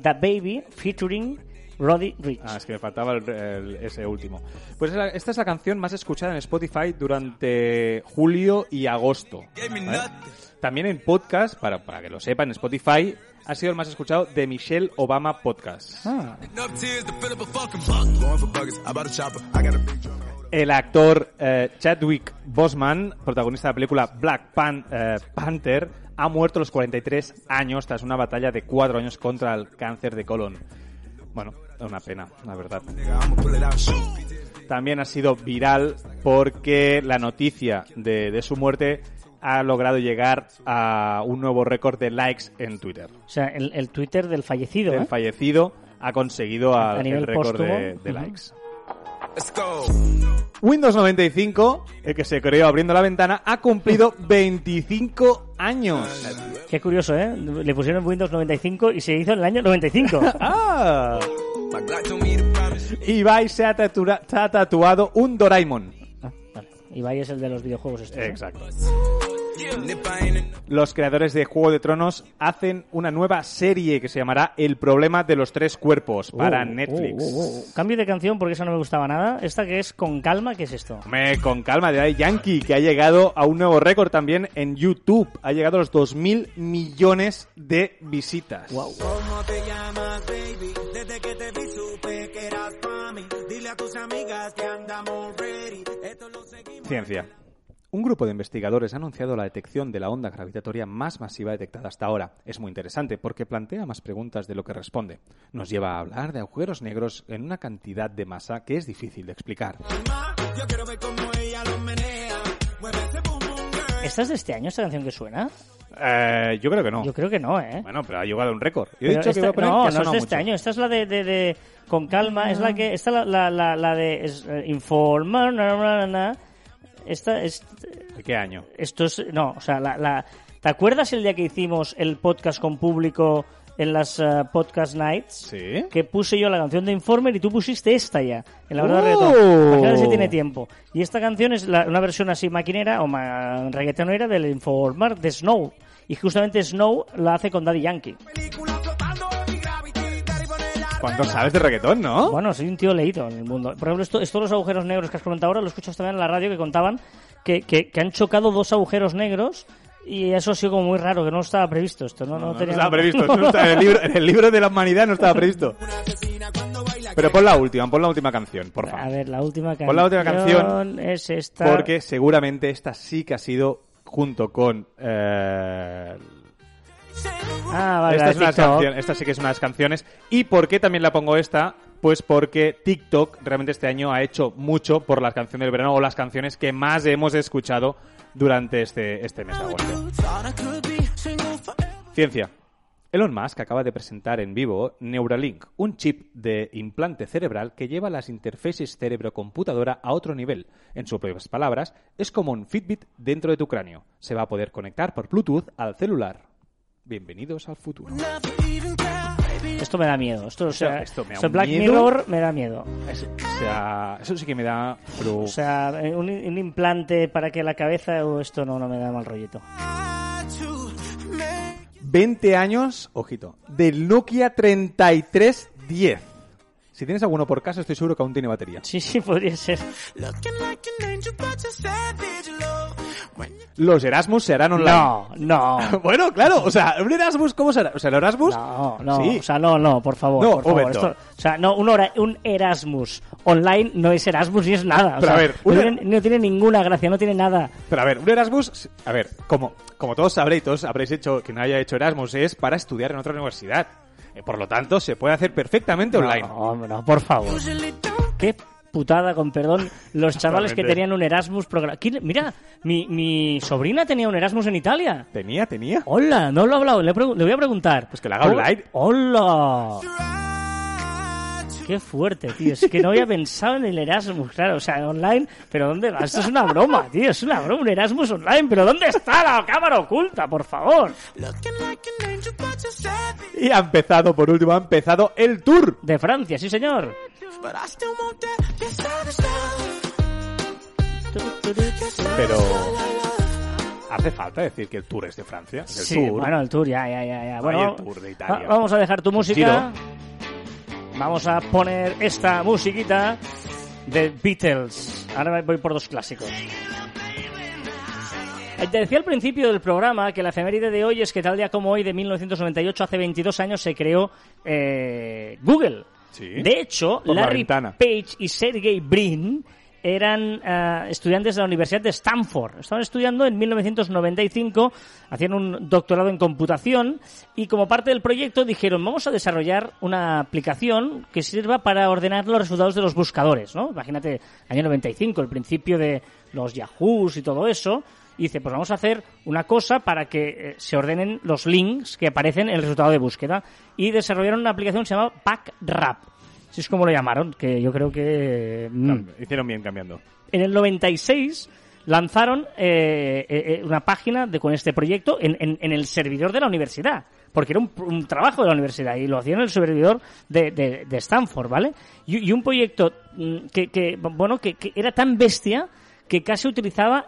The Baby featuring Roddy Rich. Ah, es que me faltaba el- el- ese último. Pues esa- esta es la canción más escuchada en Spotify durante julio y agosto. ¿vale? También en podcast, para, para que lo sepan, en Spotify ha sido el más escuchado de Michelle Obama Podcast. Ah. El actor eh, Chadwick Boseman, protagonista de la película Black Pan- eh, Panther, ha muerto a los 43 años tras una batalla de cuatro años contra el cáncer de colon. Bueno, es una pena, la verdad. También ha sido viral porque la noticia de, de su muerte ha logrado llegar a un nuevo récord de likes en Twitter. O sea, el, el Twitter del fallecido, El ¿eh? fallecido ha conseguido al- A nivel el récord de, likes. Windows 95, el que se creó abriendo la ventana, ha cumplido 25 años. Qué curioso, ¿eh? Le pusieron Windows 95 y se hizo en el año 95. ¡Ah! Ibai se ha, tatura- se ha tatuado un Doraemon. Ah, vale. Ibai es el de los videojuegos estos. ¿eh? Los creadores de Juego de Tronos hacen una nueva serie que se llamará El problema de los tres cuerpos para Uh, Netflix. uh, uh, uh. Cambio de canción porque esa no me gustaba nada. Esta que es con calma, ¿qué es esto? Hombre, con calma, de ahí Yankee, que ha llegado a un nuevo récord también en YouTube. Ha llegado a los 2.000 millones de visitas. Wow. ¿Cómo te llamas, baby? Desde que te vi supe que eras pa' mí. Dile a tus amigas que andamos ready. Esto lo seguimos. Ciencia. Un grupo de investigadores ha anunciado la detección de la onda gravitatoria más masiva detectada hasta ahora. Es muy interesante porque plantea más preguntas de lo que responde. Nos lleva a hablar de agujeros negros en una cantidad de masa que es difícil de explicar. ¿Esta es de este año, esta canción que suena? Eh, yo creo que no. Yo creo que no, ¿eh? Bueno, pero ha llegado un récord. Yo he dicho que esta- iba a poner no, que no es de este mucho. año. Esta es la de, de, de- con calma. Es la que esta la, la, la, la de es, eh, informa. na, na, na. Esta es ¿De qué año? esto es no, o sea, la, la ¿te acuerdas el día que hicimos el podcast con público en las eh, podcast nights? ¿Sí? Que puse yo la canción de Informer y tú pusiste esta ya, en la verdad ¡Oh! reggaetón. Imagínate si tiene tiempo. Y esta canción es la- una versión así maquinera o ma, reggaetonera del Informer de Snow. Y justamente Snow la hace con Daddy Yankee. Película ¿Cuánto sabes de reggaetón, no? Bueno, soy un tío leído en el mundo. Por ejemplo, esto, estos los agujeros negros que has comentado ahora, lo escuchas también en la radio que contaban que, que, que han chocado dos agujeros negros y eso ha sido como muy raro, que no estaba previsto esto. No, no, No, no tenía estaba previsto. no estaba en, el libro, el libro de la humanidad no estaba previsto. Pero pon la última, pon la última canción, por A favor. ver, la última canción. Pon la última canción, es esta. Porque seguramente esta sí que ha sido junto con... eh, Ah, vale, esta, la es de una TikTok. canción, esta sí que es una de las canciones. ¿Y por qué también la pongo esta? Pues porque TikTok realmente este año ha hecho mucho por las canciones del verano o las canciones que más hemos escuchado durante este, este mes de agosto. Ciencia. Elon Musk acaba de presentar en vivo Neuralink, un chip de implante cerebral que lleva las interfaces cerebro-computadora a otro nivel. En sus propias palabras, es como un Fitbit dentro de tu cráneo. Se va a poder conectar por Bluetooth al celular. Bienvenidos al futuro. Esto me da miedo. Esto, o sea, esto me da esto un Black miedo. Mirror me da miedo. Es- o sea, eso sí que me da... Pero... O sea, un, un implante para que la cabeza o esto no, no me da mal rollito. to make 20 años, ojito, del Nokia 3310. Si tienes alguno por casa, estoy seguro que aún tiene batería. Sí, sí, podría ser. Los Erasmus se harán online. No, no. Bueno, claro, o sea, un Erasmus, ¿cómo será? O sea, el Erasmus... No, no, Sí. o sea, no, no, por favor. No, por favor. Esto- o sea, no, un, hora- un Erasmus online no es Erasmus ni es nada. O Pero sea, a ver, no, un tiene, no tiene ninguna gracia, no tiene nada. Pero a ver, un Erasmus, a ver, como, como todos sabréis, todos habréis hecho, que no haya hecho Erasmus, es para estudiar en otra universidad. Eh, por lo tanto, se puede hacer perfectamente online. No, no, por favor. Qué putada, con perdón, los chavales que tenían un Erasmus programa. Mira, mi, mi sobrina tenía un Erasmus en Italia. Tenía, tenía. Hola, no lo he hablado, le, le voy a preguntar. Pues que la haga online. Hola. Qué fuerte, tío. Es que no había pensado en el Erasmus, claro. O sea, online. ¿Pero dónde va? Esto es una broma, tío. Es una broma, un Erasmus online. ¿Pero dónde está la cámara oculta, por favor? Y ha empezado, por último, ha empezado el tour. De Francia, sí, señor. Pero hace falta decir que el tour es de Francia. El Sí, tour. bueno, el tour, ya, ya, ya. ya. Ay, Bueno, el tour de Italia. va- vamos a dejar tu música. Giro. Vamos a poner esta musiquita de Beatles. Ahora voy por dos clásicos. Te decía al principio del programa que la efeméride de hoy es que tal día como hoy, de 1998, hace 22 años, se creó eh, Google. Sí. De hecho, la Larry ventana. Page y Sergey Brin eran eh, estudiantes de la Universidad de Stanford. Estaban estudiando en 1995, hacían un doctorado en computación y como parte del proyecto dijeron, vamos a desarrollar una aplicación que sirva para ordenar los resultados de los buscadores, ¿no? Imagínate, año 95, el principio de los Yahoos y todo eso. Y dice, pues vamos a hacer una cosa para que eh, se ordenen los links que aparecen en el resultado de búsqueda. Y desarrollaron una aplicación que se llama PackRap. Así es como lo llamaron, que yo creo que... mm, Hicieron bien cambiando. en el 96 lanzaron eh, eh, una página de, con este proyecto en, en- en el servidor de la universidad, porque era un, un trabajo de la universidad y lo hacían en el servidor de, de- de Stanford, ¿vale? Y, y un proyecto mm, que, que, bueno, que, que era tan bestia que casi utilizaba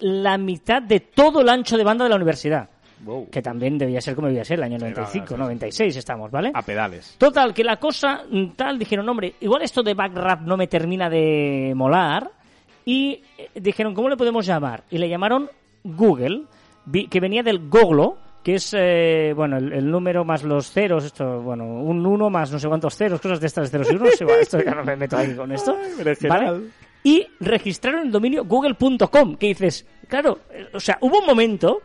la mitad de todo el ancho de banda de la universidad. Wow. Que también debía ser como debía ser el año 95, sí, sí. 96 estamos, ¿vale? A pedales. Total, que la cosa mm, tal, dijeron, hombre, igual esto de backrap no me termina de molar. Y eh, dijeron, ¿cómo le podemos llamar? Y le llamaron Google, que venía del goglo, que es, eh, bueno, el, el número más los ceros, esto, bueno, un uno más no sé cuántos ceros, cosas de estas de ceros y unos, igual, esto ya no me meto ahí con esto. Ay. ¿vale? Y registraron el dominio google.com, que dices, claro, o sea, hubo un momento,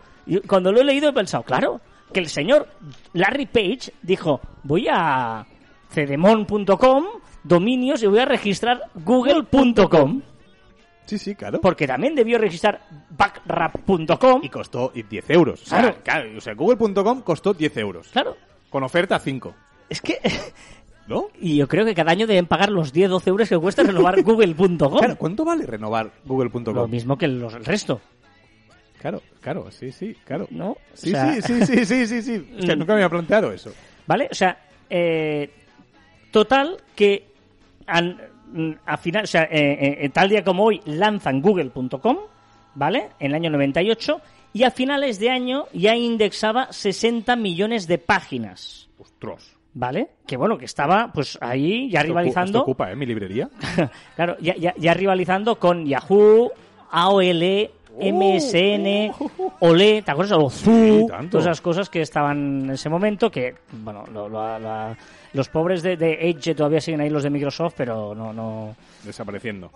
cuando lo he leído he pensado, claro, que el señor Larry Page dijo, voy a cedemon.com, dominios, y voy a registrar google.com, Sí, sí, claro. porque también debió registrar backrap.com. Y costó 10 euros. O sea, Claro. claro, o sea, google.com costó 10 euros. Claro, Con oferta 5. es que... ¿No? Y yo creo que cada año deben pagar los 10-12 euros que cuesta renovar google.com. Claro, ¿cuánto vale renovar Lo google.com? mismo que los- el resto, Claro, claro, sí, sí, claro. ¿no? O Sí, sea, sí, sí, sí, sí, sí, sí. Es que nunca me había planteado eso. ¿Vale? O sea, eh, total que al- a final, o sea, eh, eh, tal día como hoy lanzan google.com, ¿vale? En el año 98 y a finales de año ya indexaba 60 millones de páginas, Ostras. ¿Vale? Que bueno, que estaba pues ahí ya Esto rivalizando, Esto ocupa, ¿eh? Mi librería. claro, ya, ya, ya rivalizando con Yahoo, AOL, MSN, Olé, ¿te acuerdas? O Sí, Zoo, todas esas cosas que estaban en ese momento, que, bueno, lo- los pobres de, de Edge todavía siguen ahí los de Microsoft, pero no, no... Desapareciendo.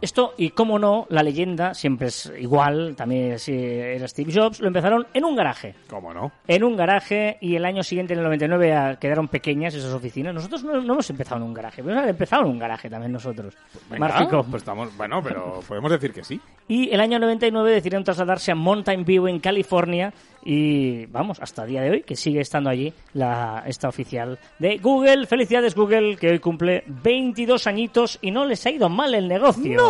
Esto, y cómo no, la leyenda siempre es igual, también si era Steve Jobs, lo empezaron en un garaje. ¿Cómo no? En un garaje y el año siguiente, en el 99, a- quedaron pequeñas esas oficinas. Nosotros no, no hemos empezado en un garaje, pero hemos empezado en un garaje también nosotros. Venga, Márfico. Pues estamos, bueno, pero podemos decir que sí. Y el año 99 decidieron trasladarse a Mountain View en California y vamos, hasta el día de hoy que sigue estando allí la esta oficial de Google. Felicidades Google que hoy cumple 22 añitos y no les ha ido mal el negocio.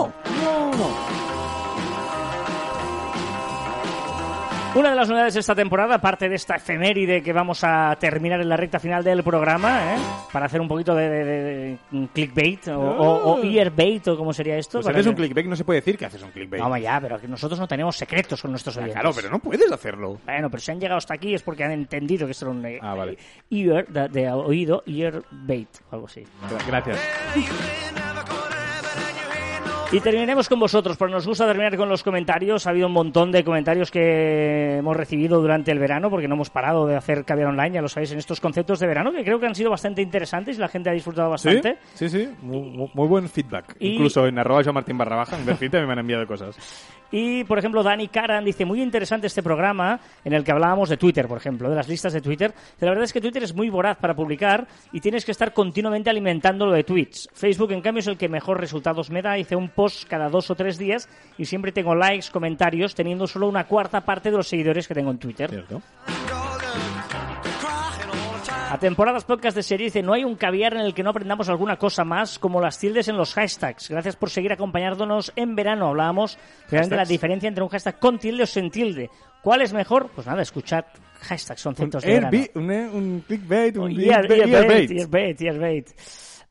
Una de las novedades de esta temporada, aparte de esta efeméride que vamos a terminar en la recta final del programa, ¿eh? para hacer un poquito de, de- de- clickbait o, o- o earbait o cómo sería esto. Pues haces un clickbait, no se puede decir que haces un clickbait. Vamos ya, pero que nosotros no tenemos secretos con nuestros Ah, oyentes. claro, pero no puedes hacerlo. Bueno, pero si han llegado hasta aquí es porque han entendido que esto era un eh, Ah, vale. ear, de, de oído, ear bait, o algo así. Gra- Gracias. Y terminaremos con vosotros, porque nos gusta terminar con los comentarios. Ha habido un montón de comentarios que hemos recibido durante el verano, porque no hemos parado de hacer caviar online, ya lo sabéis, en estos conceptos de verano, que creo que han sido bastante interesantes y la gente ha disfrutado ¿Sí? bastante. Sí, sí. Muy, muy- muy buen feedback. Y- Incluso en arroba yo Martín barra baja, en también me han enviado cosas. Y, por ejemplo, Dani Karan dice, muy interesante este programa en el que hablábamos de Twitter, por ejemplo, de las listas de Twitter. La verdad es que Twitter es muy voraz para publicar y tienes que estar continuamente alimentándolo de tweets. Facebook, en cambio, es el que mejor resultados me da. Hice un post cada dos o tres días y siempre tengo likes, comentarios, teniendo solo una cuarta parte de los seguidores que tengo en Twitter. ¿Cierto? A temporadas podcast de serie dice, no hay un caviar en el que no aprendamos alguna cosa más, como las tildes en los hashtags. Gracias por seguir acompañándonos en verano. Hablábamos de la diferencia entre un hashtag con tilde o sin tilde. ¿Cuál es mejor? Pues nada, escuchad hashtags, son Un, cientos de verano. un, un clickbait, un Ear- earbait, earbait, earbait. earbait, earbait.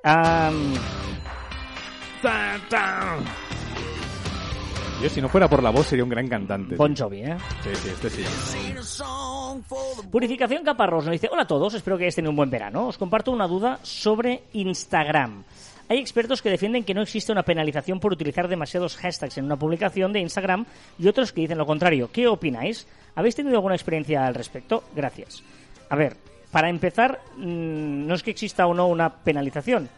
Am, tan, tan. Yo, si no fuera por la voz, sería un gran cantante. Bon Jovi, ¿eh? Sí, sí, este sí. Purificación Caparrós nos dice, hola a todos, espero que hayáis tenido un buen verano. Os comparto una duda sobre Instagram. Hay expertos que defienden que no existe una penalización por utilizar demasiados hashtags en una publicación de Instagram y otros que dicen lo contrario. ¿Qué opináis? ¿Habéis tenido alguna experiencia al respecto? Gracias. A ver, para empezar, mm, no es que exista o no una penalización.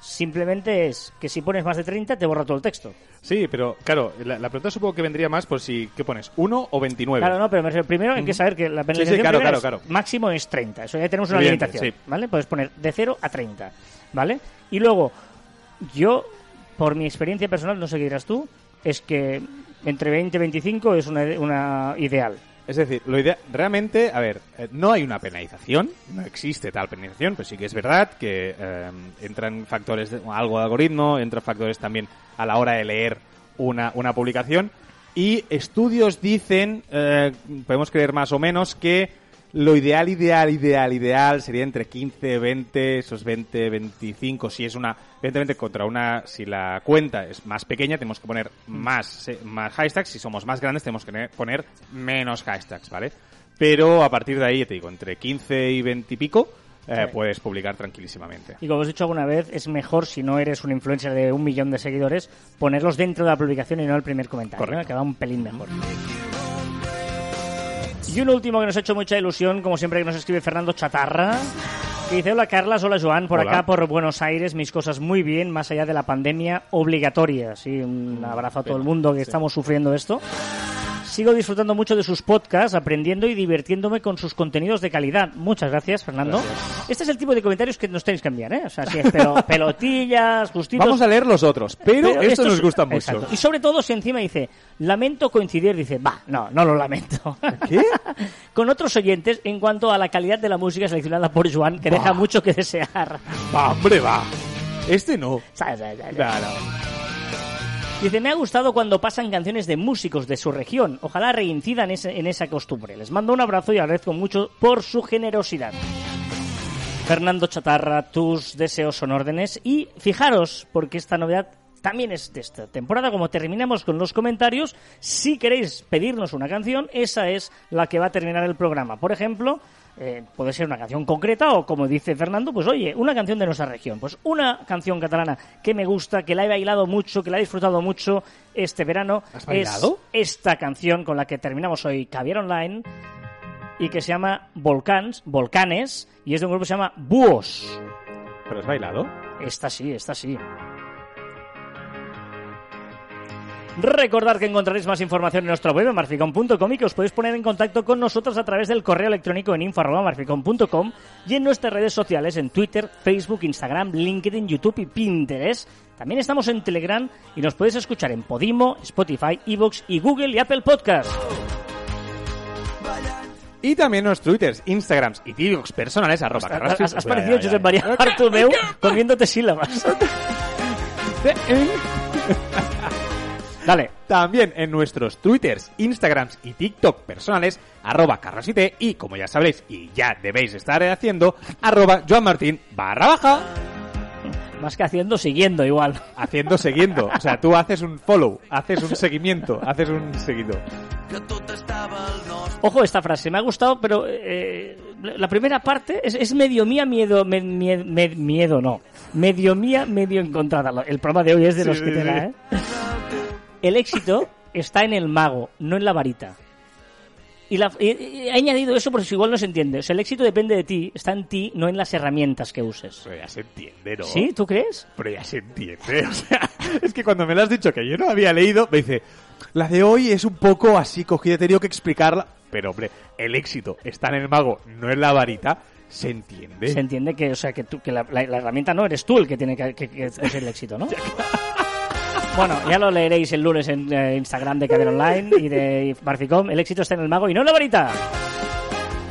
Simplemente es que si pones más de 30 te borra todo el texto. Sí, pero claro, la, la pregunta supongo que vendría más por si, ¿qué pones? ¿1 o 29? Claro, no, pero me refiero, primero hay que saber que la penalización sí, claro, primera claro, es- claro. máximo es 30. Eso ya tenemos una Evidente, limitación, sí. ¿vale? Puedes poner de 0 a 30, ¿vale? Y luego, yo, por mi experiencia personal, no sé qué dirás tú, es que entre 20 y 25 es una, una ideal. Es decir, lo idea realmente, a ver, eh, no hay una penalización, no existe tal penalización, pero sí que es verdad que eh, entran factores, de, algo de algoritmo, entran factores también a la hora de leer una, una publicación. Y estudios dicen, eh, podemos creer más o menos, que lo ideal, ideal, ideal, ideal sería entre 15, 20, esos 20, 25. Si es una, evidentemente contra una, si la cuenta es más pequeña, tenemos que poner más, eh, más hashtags. Si somos más grandes, tenemos que ne- poner menos hashtags, ¿vale? Pero a partir de ahí, ya te digo, entre 15 y 20 y pico, eh, puedes publicar tranquilísimamente. Y como os he dicho alguna vez, es mejor, si no eres un influencer de un millón de seguidores, ponerlos dentro de la publicación y no el primer comentario, Correcto. que va un pelín mejor. Y un último que nos ha hecho mucha ilusión, como siempre que nos escribe Fernando Chatarra, que dice, hola Carlas, hola Joan, por Hola. acá por Buenos Aires, mis cosas muy bien, más allá de la pandemia obligatoria. Sí, un abrazo a todo el mundo que estamos sufriendo esto. Sigo disfrutando mucho de sus podcasts, aprendiendo y divirtiéndome con sus contenidos de calidad. Muchas gracias, Fernando. Este es el tipo de comentarios que nos tenéis que enviar, ¿eh? O sea, si es pero, pelotillas, justitos... Vamos a leer los otros, pero, esto estos- nos gusta mucho. Exacto. Y sobre todo si encima dice, lamento coincidir, dice, va, no, no lo lamento. ¿Qué? Con otros oyentes en cuanto a la calidad de la música seleccionada por Joan, que deja mucho que desear. Va, hombre, va. Este no. Claro. Dice, me ha gustado cuando pasan canciones de músicos de su región. Ojalá reincidan en esa costumbre. Les mando un abrazo y agradezco mucho por su generosidad. Fernando Chatarra, tus deseos son órdenes. Y fijaros, porque esta novedad también es de esta temporada, como terminamos con los comentarios, si queréis pedirnos una canción, esa es la que va a terminar el programa. Por ejemplo, eh, puede ser una canción concreta o, como dice Fernando, pues oye, una canción de nuestra región. Pues una canción catalana que me gusta, que la he bailado mucho, que la he disfrutado mucho este verano. ¿Has bailado? Es esta canción con la que terminamos hoy Caviar Online y que se llama Volcans, Volcanes, y es de un grupo que se llama Búhos. ¿Pero has bailado? Esta sí, esta sí. Recordad que encontraréis más información en nuestra web en marficom.com y que os podéis poner en contacto con nosotros a través del correo electrónico en info.marficom.com y en nuestras redes sociales en Twitter, Facebook, Instagram, LinkedIn, YouTube y Pinterest. También estamos en Telegram y nos podéis escuchar en Podimo, Spotify, Evox y Google y Apple Podcast. Y también los twitters, instagrams y TikToks personales, arroba Has, has- has parecido Josep María Bartomeu comiéndote sílabas. Dale. También en nuestros twitters, instagrams y tiktok personales, arroba carrasite y, como ya sabréis y ya debéis estar haciendo, arroba joanmartin barra baja, Más que haciendo, siguiendo igual. haciendo siguiendo. O sea, tú haces un follow, haces un seguimiento, haces un seguido. Ojo esta frase, me ha gustado, pero eh, la primera parte es, es medio mía, miedo, me- me- miedo no. Medio mía, medio encontrada. El programa de hoy es de Sí, los que sí, te da, sí. El éxito está en el mago, no en la varita. Y, la- y- y he añadido eso porque igual no se entiende. O sea, el éxito depende de ti, está en ti, no en las herramientas que uses. Pero ya se entiende, ¿no? ¿Sí? ¿Tú crees? Pero ya se entiende. O sea, es que cuando me lo has dicho que yo no había leído, me dice, la de hoy es un poco así cogida, he tenido que explicarla. Pero hombre, el éxito está en el mago, no en la varita, se entiende. Se entiende que, o sea, que, tú, que la, la- la herramienta no eres tú el que tiene que, que- que hacer el éxito, ¿no? Bueno, ya lo leeréis el lunes en eh, Instagram de Cadena Online y de Marficom. El éxito está en el mago y no en la varita.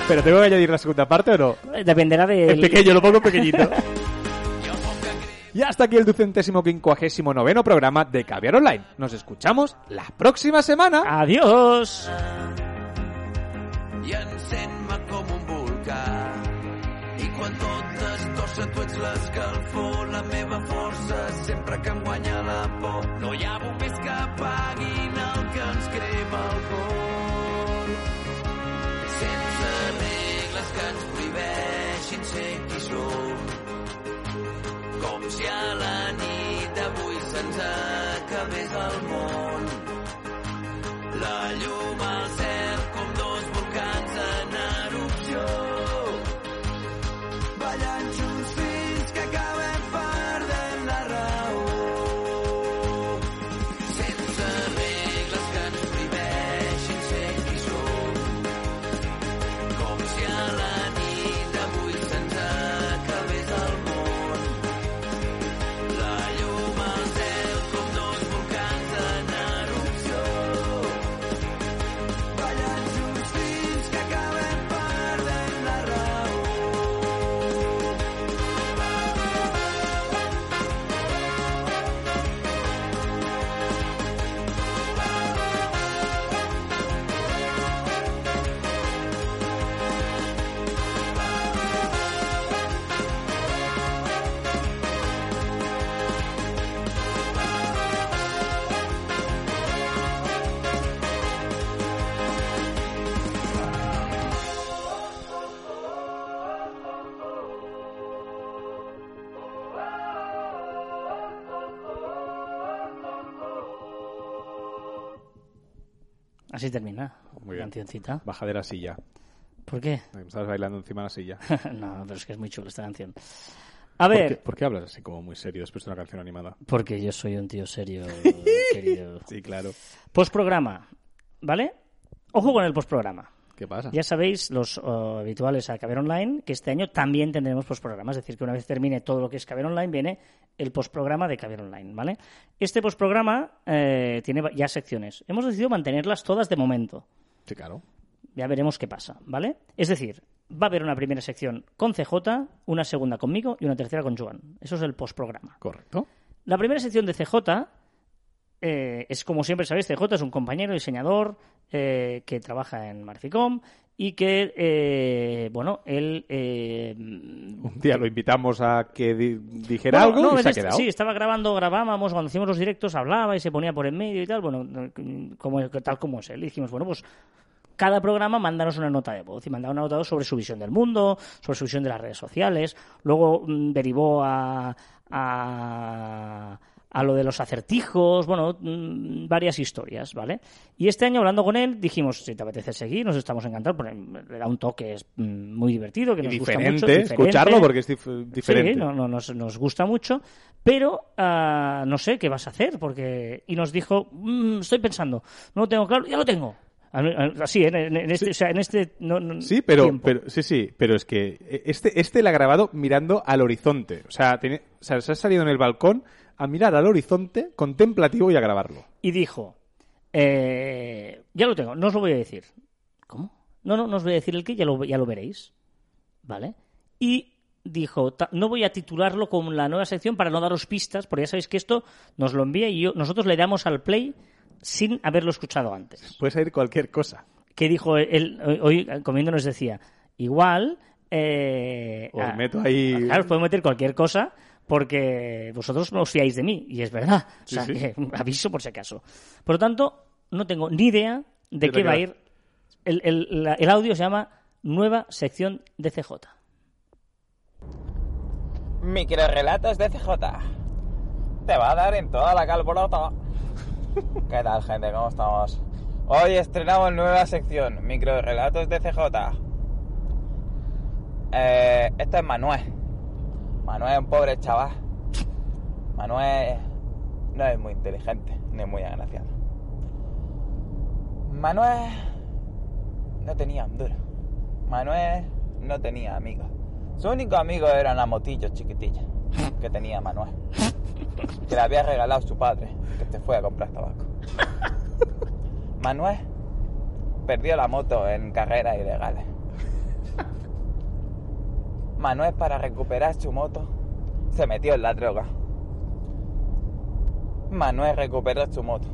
Pero tengo que añadir la segunda parte o no? Eh, Dependerá de... En pequeño, lo pongo pequeñito. y hasta aquí el ducentésimo quincuagésimo noveno programa de Caviar Online. Nos escuchamos la próxima semana. Adiós. un destorça, tu ets l'escalfor, la meva força, sempre que em guanya la por. No hi ha bombers que apaguin el que ens crema el cor. Sense regles que ens prohibeixin ser qui som. Com si a la nit d'avui se'ns acabés el món. La llum al cel Así termina Muy la bien. cancioncita. Baja de la silla. ¿Por qué? Estabas bailando encima de la silla. no, pero es que es muy chula esta canción. A ¿Por qué, ver, por qué hablas así como muy serio después de una canción animada? porque yo soy un tío serio, querido. Sí, claro. Postprograma, ¿vale? Ojo con el postprograma. ¿Qué pasa? Ya sabéis, los eh, habituales a Caber Online, que este año también tendremos postprograma. Es decir, que una vez termine todo lo que es Caber Online, viene el postprograma de Caber Online, ¿vale? Este postprograma eh, tiene ya secciones. Hemos decidido mantenerlas todas de momento. Sí, claro. Ya veremos qué pasa, ¿vale? Es decir, va a haber una primera sección con CJ, una segunda conmigo y una tercera con Joan. Eso es el postprograma. Correcto. La primera sección de CJ eh, es, como siempre sabéis, CJ es un compañero diseñador eh, que trabaja en Marficom y que, eh, bueno, él... eh, Un día lo invitamos a que di- dijera bueno, algo no, y se ha quedado. Sí, estaba grabando, grabábamos, cuando hacíamos los directos hablaba y se ponía por en medio y tal, bueno, como, tal como es él. Y dijimos, bueno, pues cada programa mándanos una nota de voz y mandaba una nota de voz sobre su visión del mundo, sobre su visión de las redes sociales. Luego mm, derivó a, a, a lo de los acertijos, bueno, mm, varias historias, ¿vale? Y este año hablando con él dijimos, si te apetece seguir, nos estamos encantados, porque le da un toque es, mm, muy divertido, que nos gusta diferente, mucho. diferente. escucharlo porque es dif- diferente. Sí, no, no, nos, nos gusta mucho, pero ah, no sé qué vas a hacer, porque y nos dijo, "Mm, estoy pensando, no lo tengo claro, ya lo tengo. Así, en, este, o sea, en este no- no- Sí, pero, tiempo. pero sí, sí, pero es que este, este la ha grabado mirando al horizonte. O sea, tiene, o sea, se ha salido en el balcón a mirar al horizonte contemplativo y a grabarlo. Y dijo, eh, ya lo tengo, no os lo voy a decir. ¿Cómo? No, no, no os voy a decir el qué, ya lo, ya lo veréis. ¿Vale? Y dijo, "Ta- no voy a titularlo como la nueva sección para no daros pistas, porque ya sabéis que esto nos lo envía y yo, nosotros le damos al play sin haberlo escuchado antes. Puede salir cualquier cosa. que dijo él hoy comiendo nos decía igual eh, Os ah, meto ahí- claro os puedo meter cualquier cosa porque vosotros no os fiáis de mí y es verdad o Sí, sea sí. que aviso por si acaso por lo tanto no tengo ni idea de qué va a ir el, el- la- el audio se llama nueva sección de CJ Microrelatos de CJ. Te va a dar en toda la calborota. ¿Qué tal, gente? ¿Cómo estamos? Hoy estrenamos nueva sección, Microrelatos de CJ. Eh, este es Manuel. Manuel es un pobre chaval. Manuel no es muy inteligente, ni muy agraciado. Manuel no tenía un duro. Manuel no tenía amigos. Su único amigo era una motillo chiquitilla que tenía Manuel. Que le había regalado su padre, que se fue a comprar tabaco. Manuel perdió la moto en carreras ilegales. Manuel para recuperar su moto se metió en la droga. Manuel recuperó su moto.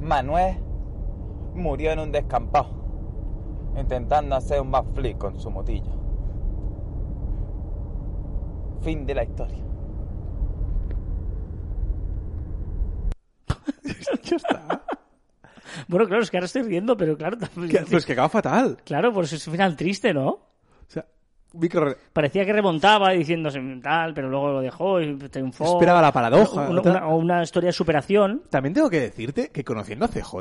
Manuel murió en un descampado, intentando hacer un backflip con su motillo. Fin de la historia. ya está. bueno claro es que ahora estoy riendo pero claro Que- Pues que acaba fatal. claro pues es un final triste ¿no? O sea, micro... Parecía que remontaba diciéndose tal, pero luego lo dejó y triunfó. Esperaba la paradoja. Una, una- o una historia de superación. También tengo que decirte que conociendo a CJ...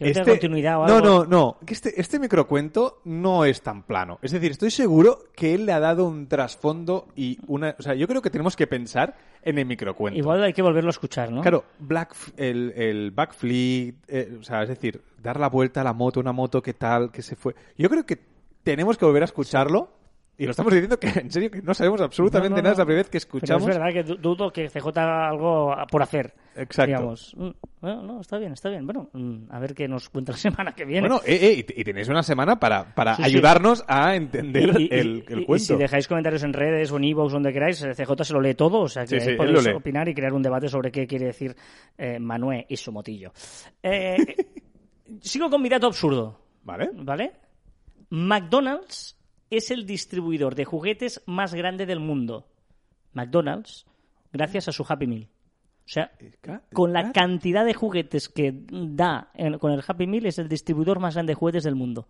Que no tenga continuidad o no, algo. no, no. Que este, este microcuento no es tan plano. Es decir, estoy seguro que él le ha dado un trasfondo y una... O sea, yo creo que tenemos que pensar en el microcuento. Igual hay que volverlo a escuchar, ¿no? Claro, Black, el, el backflip, eh, o sea, es decir, dar la vuelta a la moto, una moto que tal, que se fue. Yo creo que tenemos que volver a escucharlo. Y lo estamos diciendo que, en serio, que no sabemos absolutamente No, no, nada. Es la primera vez que Pero escuchamos. es verdad que du- dudo que CJ haga algo por hacer. Exacto. Digamos. Mm, Bueno, no, está bien, está bien. Bueno, mm, a ver qué nos cuenta la semana que viene. Bueno, eh, eh, y, y tenéis una semana para, para Sí, sí. ayudarnos a entender Y- y- el, el y- y cuento. si dejáis comentarios en redes o en iVoox, donde queráis, CJ se lo lee todo, o sea que Sí, podéis opinar y crear un debate sobre qué quiere decir eh, Manuel y su motillo. Eh, sigo con mi dato absurdo, ¿Vale? ¿vale? McDonald's es el distribuidor de juguetes más grande del mundo. McDonald's, gracias a su Happy Meal. O sea, con la cantidad de juguetes que da en- con el Happy Meal es el distribuidor más grande de juguetes del mundo.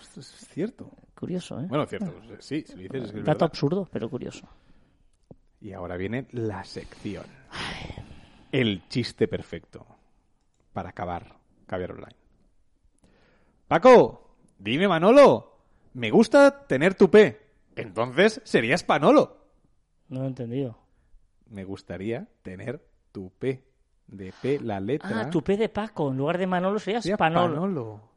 Esto es cierto. Curioso, ¿eh? Bueno, cierto. Sí, si lo dices es que es Dato verdad. absurdo, pero curioso. Y ahora viene la sección. El chiste perfecto. Para acabar Caviar Online. Paco, dime Manolo. Me gusta tener tu P. Entonces serías Panolo. No lo he entendido. Me gustaría tener tu P. De P la letra. Ah, tu P de Paco. En lugar de Manolo Sería Panolo. Panolo.